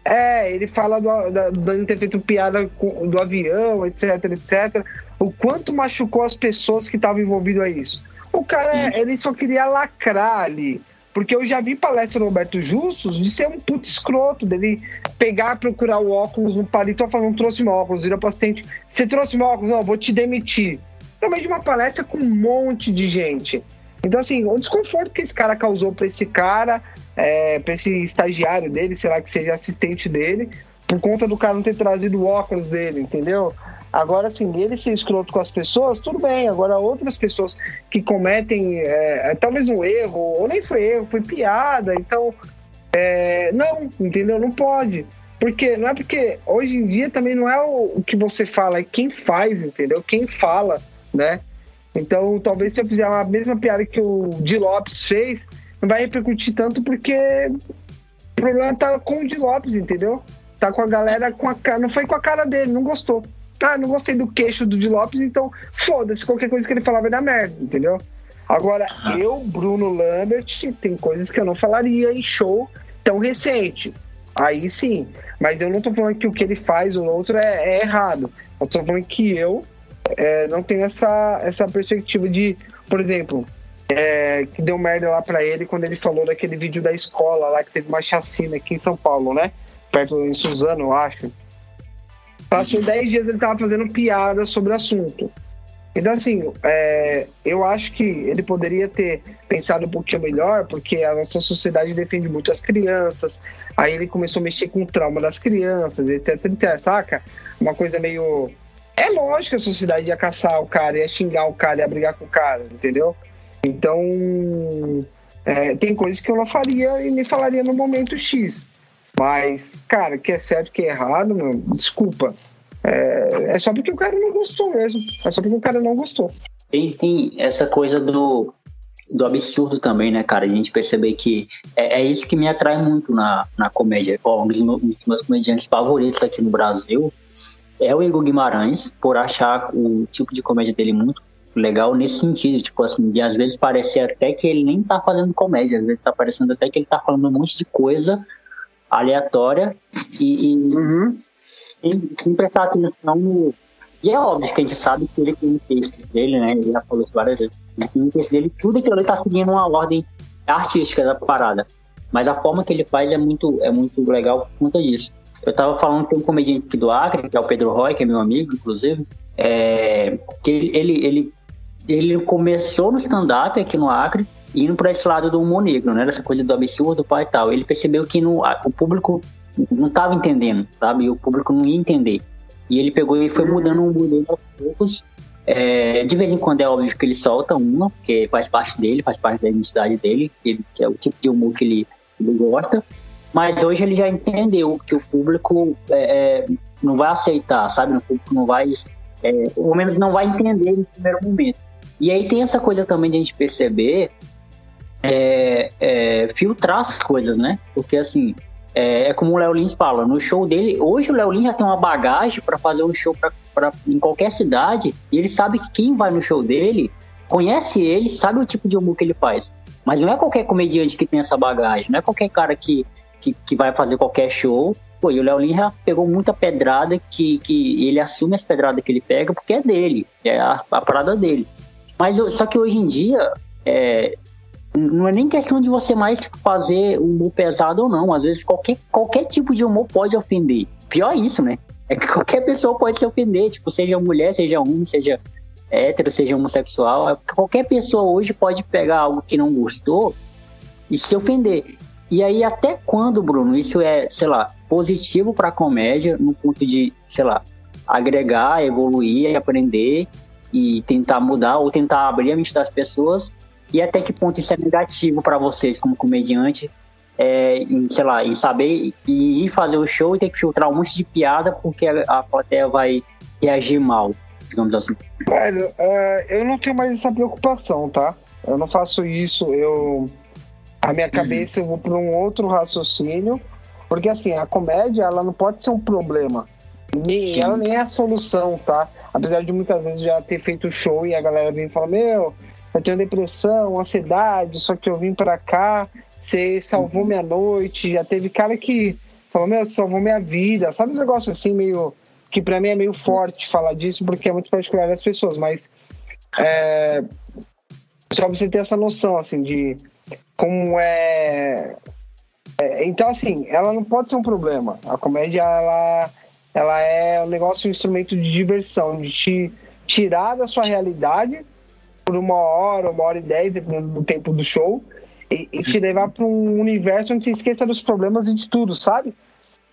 é, ele fala do, da, do Danilo ter feito piada com, do avião, etc, etc. O quanto machucou as pessoas que estavam envolvidas a isso. O cara, ele só queria lacrar ali. Porque eu já vi palestra do Roberto Justus de ser um puto escroto, dele pegar, procurar o óculos no palito e falar, não trouxe meu óculos, vira pro assistente, você trouxe meu óculos? Não, vou te demitir. No meio de uma palestra com um monte de gente. Então, assim, o desconforto que esse cara causou para esse cara, é, para esse estagiário dele, será que seja assistente dele, por conta do cara não ter trazido o óculos dele, entendeu? Agora, assim, ele ser escroto com as pessoas, tudo bem. Agora, outras pessoas que cometem é, é, talvez um erro, ou nem foi erro, foi piada, então. É, não, entendeu? Não pode. Porque não é porque hoje em dia também não é o, que você fala, é quem faz, entendeu? Quem fala, né? Então, talvez se eu fizer a mesma piada que o Di Lopes fez, não vai repercutir tanto porque o problema tá com o Di Lopes, entendeu? Tá com a galera com a cara. Não foi com a cara dele, não gostou. Ah, não gostei do queixo do Di Lopes, então foda-se, qualquer coisa que ele falar vai dar merda, entendeu? Agora, eu, Bruno Lambert, tem coisas que eu não falaria em show tão recente. Aí sim. Mas eu não tô falando que o que ele faz ou outro é, é errado. Eu tô falando que eu é, não tenho essa, essa perspectiva de, por exemplo, é, que deu merda lá pra ele quando ele falou daquele vídeo da escola lá que teve uma chacina aqui em São Paulo, né? Perto em Suzano, eu acho. Passou 10 dias ele tava fazendo piada sobre o assunto. Então, assim, é, eu acho que ele poderia ter pensado um pouquinho melhor, porque a nossa sociedade defende muito as crianças. Aí ele começou a mexer com o trauma das crianças, etc, etc, saca? Uma coisa meio. É lógico que a sociedade ia caçar o cara, ia xingar o cara, ia brigar com o cara, entendeu? Então, é, tem coisas que eu não faria e me falaria no momento X. Mas, cara, que é certo, que é errado, meu, desculpa. É, é só porque o cara não gostou mesmo. É só porque o cara não gostou. Tem, tem essa coisa do, do absurdo também, né, cara? A gente perceber que é, é isso que me atrai muito na, na comédia. Um, dos meus, um dos meus comediantes favoritos aqui no Brasil é o Igor Guimarães, por achar o tipo de comédia dele muito legal nesse sentido, tipo assim, de às vezes parecer até que ele nem tá fazendo comédia, às vezes tá parecendo até que ele tá falando um monte de coisa aleatória e, e uhum. sem, sem prestar atenção no. E é óbvio que a gente sabe que ele tem um texto dele, né? Ele já falou isso várias vezes. Ele tem um texto dele, tudo aquilo ele tá seguindo uma ordem artística da parada. Mas a forma que ele faz é muito, é muito legal por conta disso. Eu tava falando com um comediante aqui do Acre, que é o Pedro Roy, que é meu amigo, inclusive, é, que ele, ele, ele começou no stand-up aqui no Acre, indo para esse lado do humor negro, né? Dessa coisa do absurdo, pai e tal. Ele percebeu que no, o público não estava entendendo, sabe? E o público não ia entender. E ele pegou e foi mudando o humor dele aos poucos. É, de vez em quando é óbvio que ele solta uma, porque faz parte dele, faz parte da identidade dele, que, é o tipo de humor que ele, ele, gosta. Mas hoje ele já entendeu que o público é, é não vai aceitar, sabe? O público não vai, é, pelo menos não vai entender no primeiro momento. E aí tem essa coisa também de a gente perceber é, é, filtrar as coisas, né? Porque assim, é, é como o Léo Lins fala, no show dele, hoje o Léo Lins já tem uma bagagem para fazer um show pra, pra, em qualquer cidade, e ele sabe que quem vai no show dele conhece ele, sabe o tipo de humor que ele faz. Mas não é qualquer comediante que tem essa bagagem, não é qualquer cara que, que, que vai fazer qualquer show. Pô, e o Léo Lins já pegou muita pedrada que, que ele assume as pedradas que ele pega porque é dele, é a, a parada dele. Mas só que hoje em dia, é, não é nem questão de você mais fazer humor pesado ou não. Às vezes qualquer, qualquer tipo de humor pode ofender. Pior é isso, né? É que qualquer pessoa pode se ofender, tipo, seja mulher, seja homem, seja hétero, seja homossexual. É qualquer pessoa hoje pode pegar algo que não gostou e se ofender. E aí, até quando, Bruno, isso é, sei lá, positivo para a comédia, no ponto de, sei lá, agregar, evoluir, aprender e tentar mudar ou tentar abrir a mente das pessoas e até que ponto isso é negativo para vocês como comediante, é, em, sei lá, em saber e ir fazer o show e ter que filtrar um monte de piada porque a, plateia vai reagir mal, digamos assim. Velho, uh, eu não tenho mais essa preocupação, tá? Eu não faço isso, eu. A minha uhum. cabeça eu vou para um outro raciocínio, porque assim, a comédia ela não pode ser um problema. Nem, ela nem é a solução, tá? Apesar de muitas vezes já ter feito show e a galera vem e fala, meu, eu tenho depressão, ansiedade, só que eu vim para cá, você salvou minha noite. Já teve cara que falou, meu, você salvou minha vida. Sabe os negócios assim, meio. que para mim é meio forte falar disso, porque é muito particular das pessoas, mas. É, só pra você ter essa noção, assim, de como é, é. Então, assim, ela não pode ser um problema. A comédia, ela, ela é um negócio, um instrumento de diversão, de te tirar da sua realidade por uma hora, uma hora e dez, dependendo do tempo do show, e, e te levar para um universo onde você esqueça dos problemas e de tudo, sabe?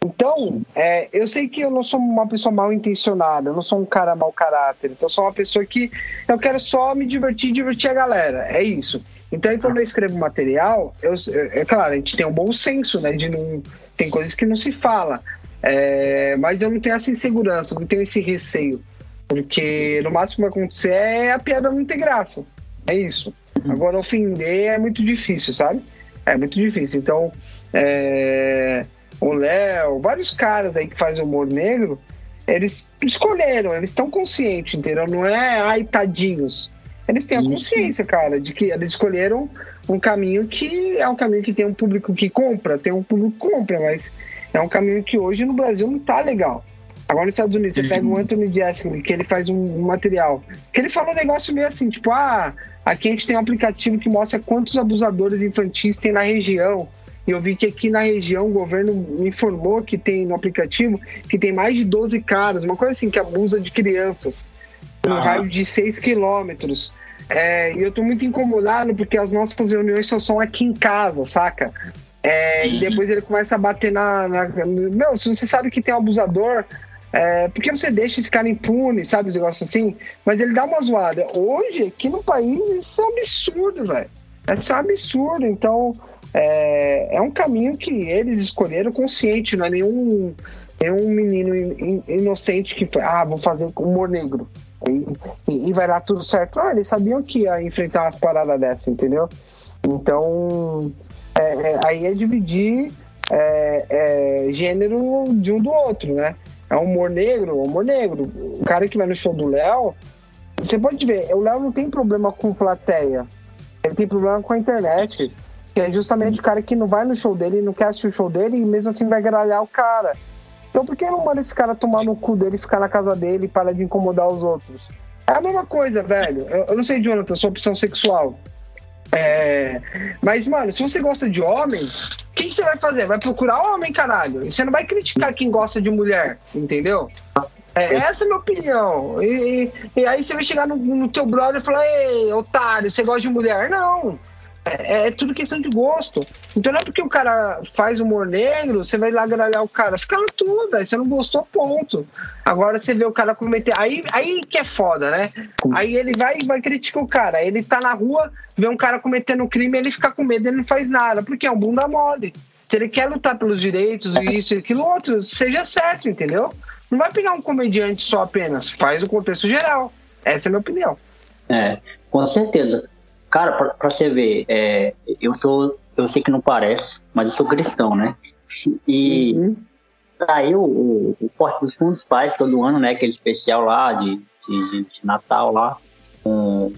Então, é, eu sei que eu não sou uma pessoa mal intencionada, eu não sou um cara mau caráter, então eu sou uma pessoa que eu quero só me divertir e divertir a galera, é isso. Então, quando eu escrevo material, eu, é claro, a gente tem um bom senso, né? De não, tem coisas que não se fala, é, mas eu não tenho essa insegurança, não tenho esse receio. Porque no máximo que vai acontecer é a piada não ter graça. É isso. Uhum. Agora, ofender é muito difícil, sabe? É muito difícil. Então, é... o Léo, vários caras aí que fazem humor negro, eles escolheram, eles estão conscientes, entendeu? Não é ai, tadinhos. Eles têm a consciência, cara, de que eles escolheram um caminho que é um caminho que tem um público que compra, tem um público que compra, mas é um caminho que hoje no Brasil não tá legal. Agora nos Estados Unidos, você uhum. pega o Anthony Jeselnik, que ele faz um, um, material, que ele fala um negócio meio assim, tipo, ah, aqui a gente tem um aplicativo que mostra quantos abusadores infantis tem na região. E eu vi que aqui na região o governo me informou que tem no aplicativo que tem mais de 12 caras, uma coisa assim, que abusa de crianças, no raio de 6 quilômetros. É, e eu tô muito incomodado porque as nossas reuniões só são aqui em casa, saca? É, e depois ele começa a bater na, na. Meu, se você sabe que tem um abusador, é, porque você deixa esse cara impune, sabe? Os negócios assim. Mas ele dá uma zoada. Hoje, aqui no país, isso é um absurdo, velho. Isso é um absurdo. Então, é, é um caminho que eles escolheram consciente, não é nenhum, nenhum menino in, inocente que foi, ah, vou fazer humor negro. E, e, vai dar tudo certo. Ah, eles sabiam que ia enfrentar umas paradas dessas, entendeu? Então, é, é, aí é dividir é, é, gênero de um do outro, né? É humor negro, humor negro. O cara que vai no show do Léo, você pode ver, o Léo não tem problema com plateia. Ele tem problema com a internet. Que é justamente o cara que não vai no show dele, não quer assistir o show dele e mesmo assim vai gralhar o cara. Então por que não manda esse cara tomar no cu dele, ficar na casa dele e parar de incomodar os outros? É a mesma coisa, velho. Eu, eu não sei, Jonathan, sua opção sexual. É... Mas, mano, se você gosta de homem, o que, que, você vai fazer? Vai procurar homem, caralho. Você não vai criticar quem gosta de mulher, entendeu? É, essa é a minha opinião. E, e aí você vai chegar no, no teu brother e falar, ei, otário, você gosta de mulher? Não. É, é, tudo questão de gosto. Então não é porque o cara faz humor negro, você vai lá gralhar o cara. Fica na tua, velho. Você não gostou, ponto. Agora você vê o cara cometer. Aí, aí que é foda, né? Aí ele vai vai criticar o cara. Ele tá na rua, vê um cara cometendo crime, ele fica com medo, ele não faz nada. Porque é um bunda mole. Se ele quer lutar pelos direitos, isso e aquilo outro, seja certo, entendeu? Não vai pegar um comediante só apenas. Faz o contexto geral. Essa é a minha opinião. É, com certeza. Cara, pra, pra você ver, é, eu sou. Eu sei que não parece, mas eu sou cristão, né? E uhum. saiu o, o Porta dos Fundos faz todo ano, né? Aquele especial lá de, de, de Natal lá. Um,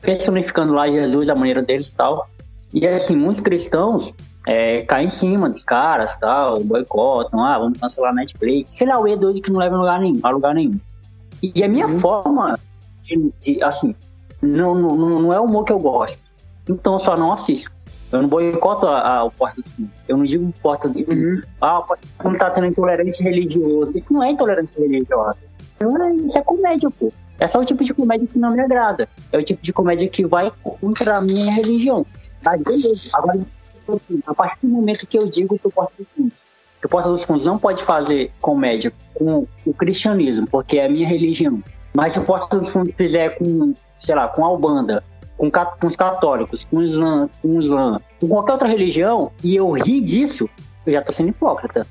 personificando lá Jesus da maneira deles e tal. E assim, muitos cristãos é, caem em cima dos caras, tal, boicotam, ah, vamos cancelar a Netflix, sei lá, o E doido que não leva a lugar nenhum, a lugar nenhum. E a minha uhum. forma de, de, assim, não, não, não é o humor que eu gosto. Então eu só não assisto. Eu não boicoto a, a, o Porta do Fundo. Eu não digo Porta do Fundo. Uhum. Ah, o Porta do Fundo tá sendo intolerante religioso. Isso não é intolerante religioso. Isso é comédia, pô. É só o tipo de comédia que não me agrada. É o tipo de comédia que vai contra a minha religião. Mas beleza. Agora, a partir do momento que eu digo que o Porta dos Fundos, que o Porta dos Fundos não pode fazer comédia com o cristianismo, porque é a minha religião. Mas se o Porta dos Fundos fizer com, sei lá, com a Albanda, com, com os católicos, com o Islã, com o Islã, com qualquer outra religião, e eu ri disso, eu já tô sendo hipócrita.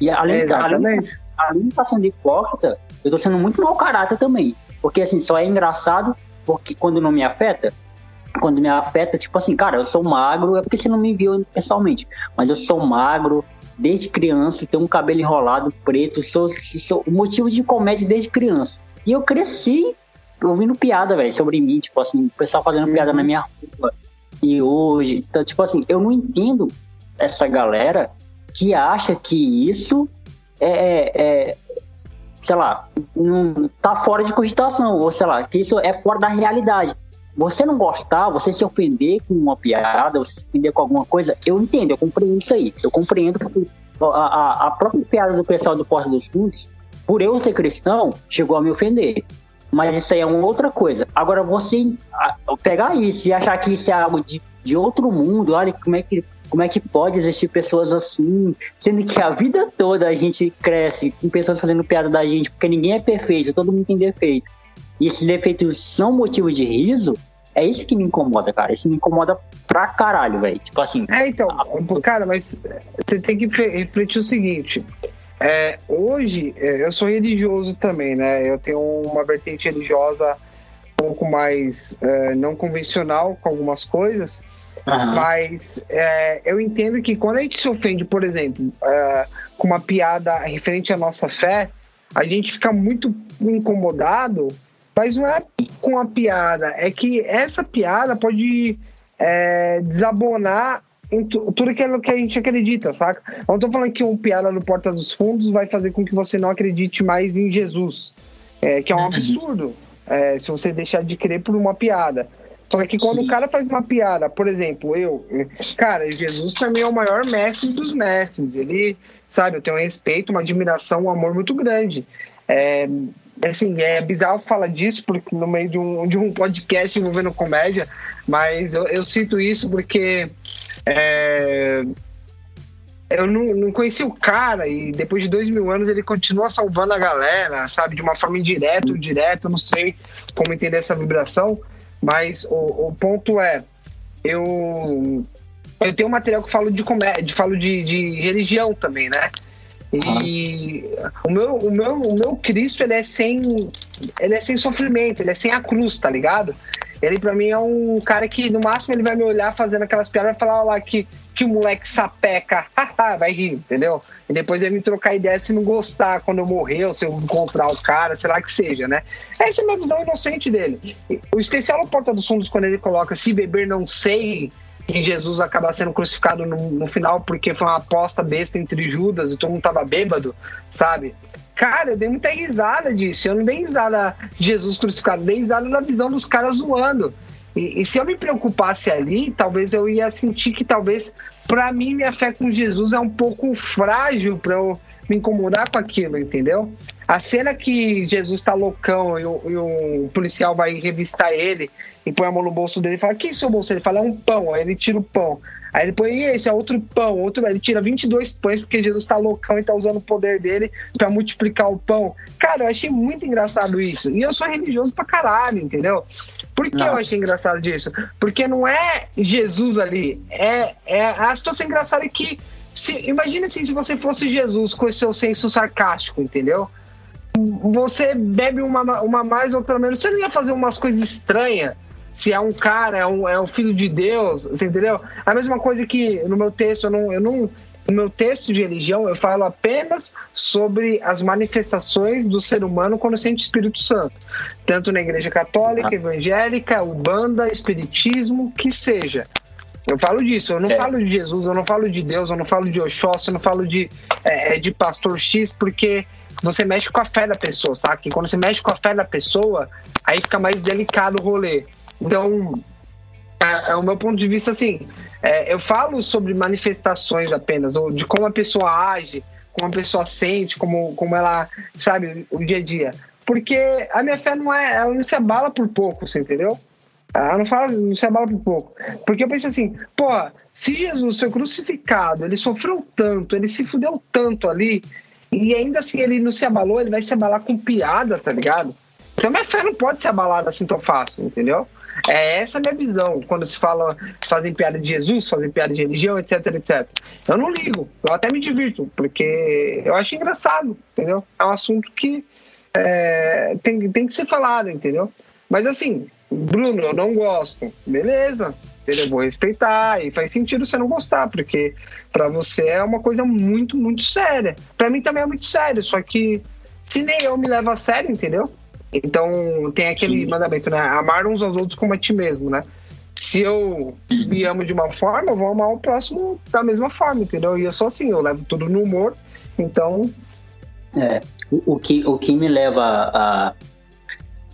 E além, é, de, além, além de estar sendo hipócrita, eu tô sendo muito mau caráter também. Porque assim, só é engraçado porque quando não me afeta, quando me afeta, tipo assim, cara, eu sou magro, é porque você não me viu pessoalmente, mas eu sou magro desde criança, tenho um cabelo enrolado, preto, sou, sou motivo de comédia desde criança. E eu cresci ouvindo piada, velho, sobre mim, tipo assim, o pessoal fazendo uhum. piada na minha rua. E hoje, então, tipo assim, eu não entendo essa galera que acha que isso é, é, é sei lá, não tá fora de cogitação, ou sei lá, que isso é fora da realidade. Você não gostar, você se ofender com uma piada, você se ofender com alguma coisa, eu entendo, eu compreendo isso aí. Eu compreendo porque a, a, a própria piada do pessoal do Porto dos Fundos, por eu ser cristão, chegou a me ofender. Mas isso aí é uma outra coisa. Agora, você pegar isso e achar que isso é algo de, de outro mundo, olha como é que como é que pode existir pessoas assim, sendo que a vida toda a gente cresce com pessoas fazendo piada da gente, porque ninguém é perfeito, todo mundo tem defeito. E esses defeitos são motivo de riso, é isso que me incomoda, cara. Isso me incomoda pra caralho, velho. Tipo assim. É, então, cara, mas você tem que refletir o seguinte. É, hoje, é, eu sou religioso também, né? Eu tenho uma vertente religiosa um pouco mais é, não convencional com algumas coisas. Uhum. Mas é, eu entendo que quando a gente se ofende, por exemplo, é, com uma piada referente à nossa fé, a gente fica muito incomodado, mas não é com a piada, é que essa piada pode é, desabonar em tudo aquilo que a gente acredita, saca? Eu não tô falando que uma piada no Porta dos Fundos vai fazer com que você não acredite mais em Jesus, é, que é um uhum. absurdo. É, se você deixar de crer por uma piada. Só que quando Sim. o cara faz uma piada, por exemplo, eu, cara, Jesus pra mim é o maior mestre dos mestres. Ele, sabe, eu tenho um respeito, uma admiração, um amor muito grande. É, assim, é bizarro falar disso porque no meio de um, de um podcast envolvendo comédia, mas eu, eu cito isso porque é, eu não, não conheci o cara e depois de dois mil anos ele continua salvando a galera, sabe, de uma forma indireta ou direta, eu não sei como entender essa vibração, mas o, o ponto é, eu eu tenho um material que falo de comédia, falo de, de religião também, né? E o meu, o meu, o meu Cristo ele é sem ele é sem sofrimento, ele é sem a cruz, tá ligado? Ele para mim é um cara que no máximo ele vai me olhar fazendo aquelas piadas e falar lá que que o moleque sapeca, vai rir, entendeu? E depois ele me trocar ideia se não gostar quando eu morrer, ou se eu encontrar o cara, sei lá que seja, né? Essa é a minha visão inocente dele. O especial no Porta dos Fundos, quando ele coloca se beber não sei, e Jesus acaba sendo crucificado no, no final porque foi uma aposta besta entre Judas e todo mundo tava bêbado, sabe? Cara, eu dei muita risada disso. Eu não dei risada de Jesus crucificado, dei risada na visão dos caras zoando. E, e, se eu me preocupasse ali, talvez eu ia sentir que talvez para mim minha fé com Jesus é um pouco frágil para eu me incomodar com aquilo, entendeu? A cena que Jesus tá loucão e o, e o policial vai revistar ele e põe a mão no bolso dele e fala: Que é seu bolso? Ele fala: É um pão. Aí ele tira o pão. Aí ele põe, esse é outro pão, outro, ele tira 22 pães porque Jesus tá loucão e tá usando o poder dele para multiplicar o pão. Cara, eu achei muito engraçado isso. E eu sou religioso pra caralho, entendeu? Por que não. eu achei engraçado disso? Porque não é Jesus ali, é, é a situação engraçada é que se, imagina assim, se você fosse Jesus com esse seu senso sarcástico, entendeu? Você bebe uma, uma mais, outra menos, você não ia fazer umas coisas estranhas se é um cara, é um, é um filho de Deus, você entendeu? A mesma coisa que no meu texto, eu não, eu não, no meu texto de religião, eu falo apenas sobre as manifestações do ser humano quando sente Espírito Santo. Tanto na igreja católica, evangélica, ubanda, espiritismo, que seja. Eu falo disso, eu não é. falo de Jesus, eu não falo de Deus, eu não falo de Oxóssi, eu não falo de, é, é, de pastor X, porque você mexe com a fé da pessoa, sabe? E quando você mexe com a fé da pessoa, aí fica mais delicado o rolê. Então, é, é o meu ponto de vista assim. É, eu falo sobre manifestações apenas, ou de como a pessoa age, como a pessoa sente, como, como ela, sabe, o dia a dia. Porque a minha fé não é, ela não se abala por pouco, você entendeu? Ela não, fala, não se abala por pouco. Porque eu penso assim, porra, se Jesus foi crucificado, ele sofreu tanto, ele se fudeu tanto ali, e ainda assim ele não se abalou, ele vai se abalar com piada, tá ligado? Então a minha fé não pode ser abalada assim tão fácil, entendeu? É essa a minha visão quando se fala, fazem piada de Jesus, fazem piada de religião, etc, etc. Eu não ligo, eu até me divirto, porque eu acho engraçado, entendeu? É um assunto que é, tem, tem que ser falado, entendeu? Mas assim, Bruno, eu não gosto. Beleza, eu vou respeitar e faz sentido você não gostar, porque para você é uma coisa muito, muito séria. Para mim também é muito sério, só que se nem eu me levo a sério, entendeu? Então tem aquele Sim. mandamento, né? Amar uns aos outros como a ti mesmo, né? Se eu me amo de uma forma, eu vou amar o próximo da mesma forma, entendeu? E eu sou assim, eu levo tudo no humor, então. É, o, que, o que me leva a,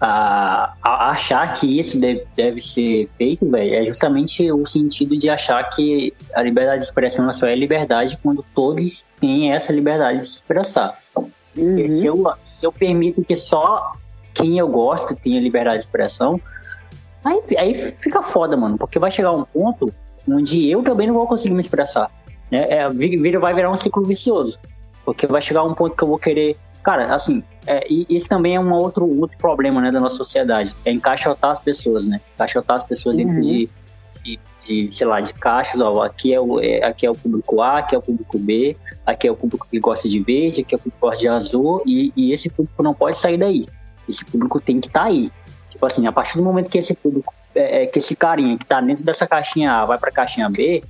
a, a achar que isso deve, deve ser feito, velho, é justamente o sentido de achar que a liberdade de expressão só é liberdade quando todos têm essa liberdade de expressar. Uhum. Se, eu, se eu permito que só quem eu gosto tenha liberdade de expressão, aí, aí fica foda, mano, porque vai chegar um ponto onde eu também não vou conseguir me expressar. Né? É, vai virar um ciclo vicioso. Porque vai chegar um ponto que eu vou querer. Cara, assim, é, isso também é um outro, outro problema né, da nossa sociedade. É encaixotar as pessoas, né? Encaixotar as pessoas uhum. dentro de, de, de, sei lá, de caixas. Ó, aqui, é o, é, aqui é o público A, aqui é o público B, aqui é o público que gosta de verde, aqui é o público que gosta de azul. E, e esse público não pode sair daí. Esse público tem que estar tá aí. Tipo assim, a partir do momento que esse público, é, é que esse carinha que está dentro dessa caixinha A vai para a caixinha B,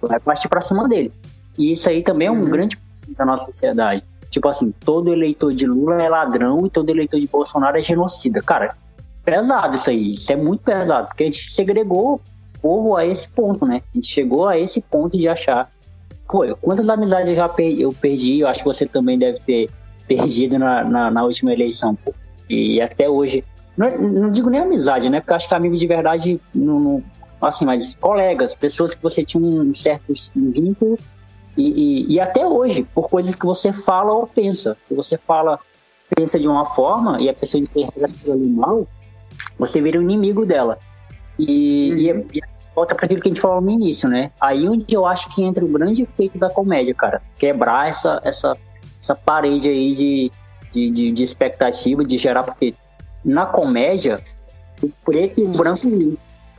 vai partir para cima dele. E isso aí também é um uhum. grande problema da nossa sociedade. Tipo assim, todo eleitor de Lula é ladrão e todo eleitor de Bolsonaro é genocida. Cara, pesado isso aí. Isso é muito pesado, porque a gente segregou o povo a esse ponto, né? A gente chegou a esse ponto de achar. Pô, quantas amizades eu já perdi, eu perdi, eu acho que você também deve ter perdido na, na, na última eleição, pô. E até hoje, não, não, digo nem amizade, né? Porque acho que amigo de verdade, não, não, assim, mas colegas, pessoas que você tinha um certo vínculo e, e, e, até hoje, por coisas que você fala ou pensa. Se você fala, pensa de uma forma e a pessoa interpreta aquilo ali mal, você vira o inimigo dela. E, e, e volta para aquilo que a gente falou no início, né? Aí onde eu acho que entra o grande efeito da comédia, cara. Quebrar essa, essa, essa parede aí de, de, de, de expectativa, de gerar, porque na comédia, o preto e o branco ri,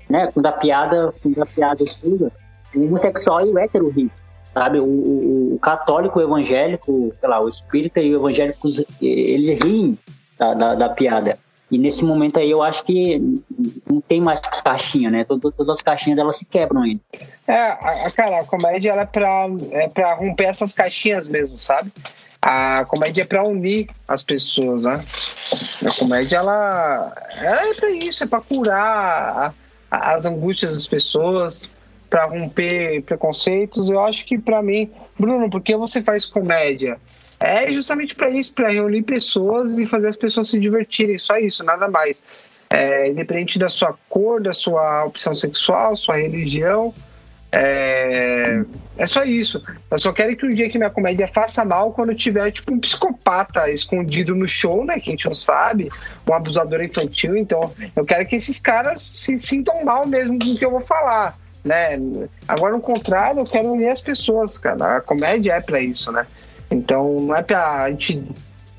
né? Quando a piada, quando a piada estuda, o homossexual e o hétero ri, sabe? O, o, o, católico, o evangélico, sei lá, o espírita e o evangélico, eles riem da, da, da, piada. E nesse momento aí eu acho que não tem mais caixinha, né? Todas, todas as caixinhas delas se quebram ainda. É, a, cara, a comédia ela é pra, é pra romper essas caixinhas mesmo, sabe? A comédia é para unir as pessoas, né? A comédia, ela, ela é para isso, é para curar a, as angústias das pessoas, para romper preconceitos. Eu acho que para mim, Bruno, por que você faz comédia? É justamente para isso, para reunir pessoas e fazer as pessoas se divertirem, só isso, nada mais. É, independente da sua cor, da sua opção sexual, sua religião, é, é só isso. Eu só quero que um dia que minha comédia faça mal quando tiver, tipo, um psicopata escondido no show, né? Que a gente não sabe, um abusador infantil. Então, eu quero que esses caras se sintam mal mesmo com o que eu vou falar, né? Agora, no contrário, eu quero unir as pessoas, cara. A comédia é para isso, né? Então, não é pra gente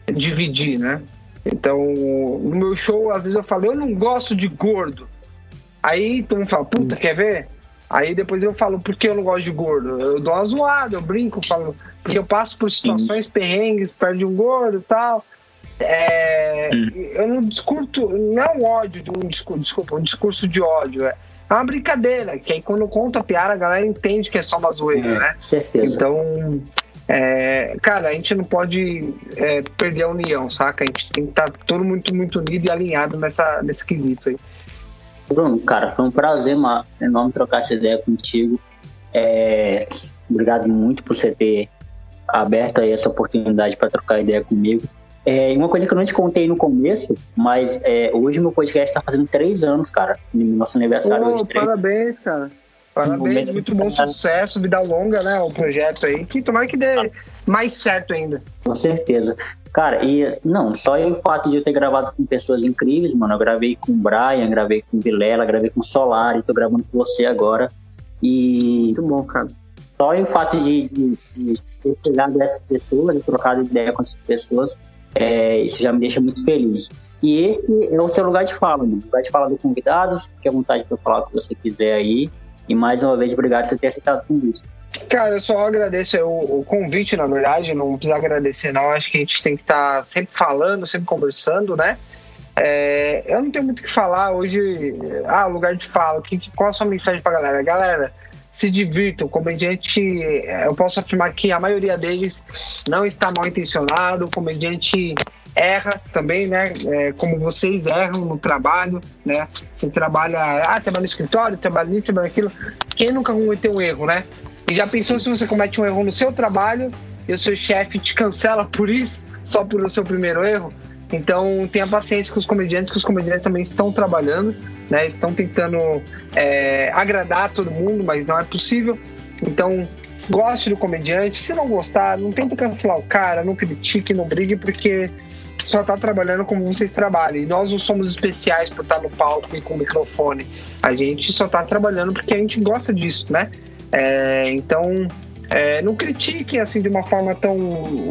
dividir, né? Então, no meu show, às vezes eu falo, eu não gosto de gordo. Aí todo mundo fala, puta, quer ver? Aí depois eu falo por que eu não gosto de gordo. Eu dou uma zoada, eu brinco, falo, porque eu passo por situações Sim. perrengues, perto de um gordo e tal. É, hum. Eu não discurso, não é um ódio de um discurso, desculpa, um discurso de ódio. É, é uma brincadeira, que aí quando conta a piada, a galera entende que é só uma zoeira, é, né? Certeza. Então, é, cara, a gente não pode é, perder a união, saca? A gente tem que estar tá todo muito, muito unido e alinhado nessa, nesse quesito aí. Bruno, cara, foi um prazer enorme trocar essa ideia contigo. É, obrigado muito por você ter aberto aí essa oportunidade para trocar ideia comigo. É, uma coisa que eu não te contei no começo, mas é, hoje meu podcast está fazendo três anos, cara. Nosso aniversário oh, hoje. Três. Parabéns, cara. Parabéns, muito bom sucesso, vida longa, né? O projeto aí, que tomara que dê mais certo ainda. Com certeza. Cara, e não, só o fato de eu ter gravado com pessoas incríveis, mano. Eu gravei com o Brian, gravei com o Vilela, gravei com o Solar, tô gravando com você agora. E. Muito bom, cara. Só o fato de, de, de ter chegado a essas pessoas, de trocado ideia com essas pessoas, é, isso já me deixa muito feliz. E esse é o seu lugar de fala, mano. Lugar de fala do convidados, fique à vontade para falar o que você quiser aí. E mais uma vez, obrigado por ter aceitado tudo isso. Cara, eu só agradeço o, o, convite, na verdade, não precisa agradecer, não. Acho que a gente tem que estar tá sempre falando, sempre conversando, né? É, eu não tenho muito o que falar hoje. Ah, lugar de fala, que, qual a sua mensagem pra galera? Galera, se divirtam. O comediante, eu posso afirmar que a maioria deles não está mal intencionado. O comediante erra também, né? É, como vocês erram no trabalho, né? Você trabalha, ah, trabalha no escritório, trabalha nisso, trabalha naquilo. Quem nunca cometeu um erro, né? E já pensou se você comete um erro no seu trabalho e o seu chefe te cancela por isso, só por o seu primeiro erro? Então tenha paciência com os comediantes, que os comediantes também estão trabalhando, né? Estão tentando é, agradar todo mundo, mas não é possível. Então goste do comediante. Se não gostar, não tenta cancelar o cara, não critique, não brigue, porque só está trabalhando como vocês trabalham. E nós não somos especiais por estar no palco e com o microfone. A gente só está trabalhando porque a gente gosta disso, né? É, então, é, não critiquem assim de uma forma tão.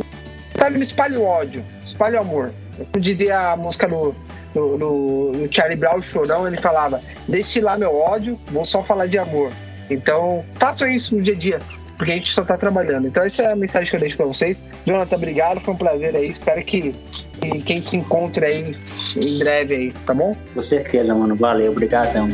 Sabe, não espalhe o ódio, espalhe o amor. Eu diria a música do, do, do, do Charlie Brown, Chorão, ele falava: Deixe lá meu ódio, vou só falar de amor. Então, façam isso no dia a dia, porque a gente só tá trabalhando. Então, essa é a mensagem que eu deixo pra vocês. Jonathan, obrigado, foi um prazer aí. Espero que, que quem se encontre aí em breve aí, tá bom? Com certeza, mano. Valeu, obrigadão.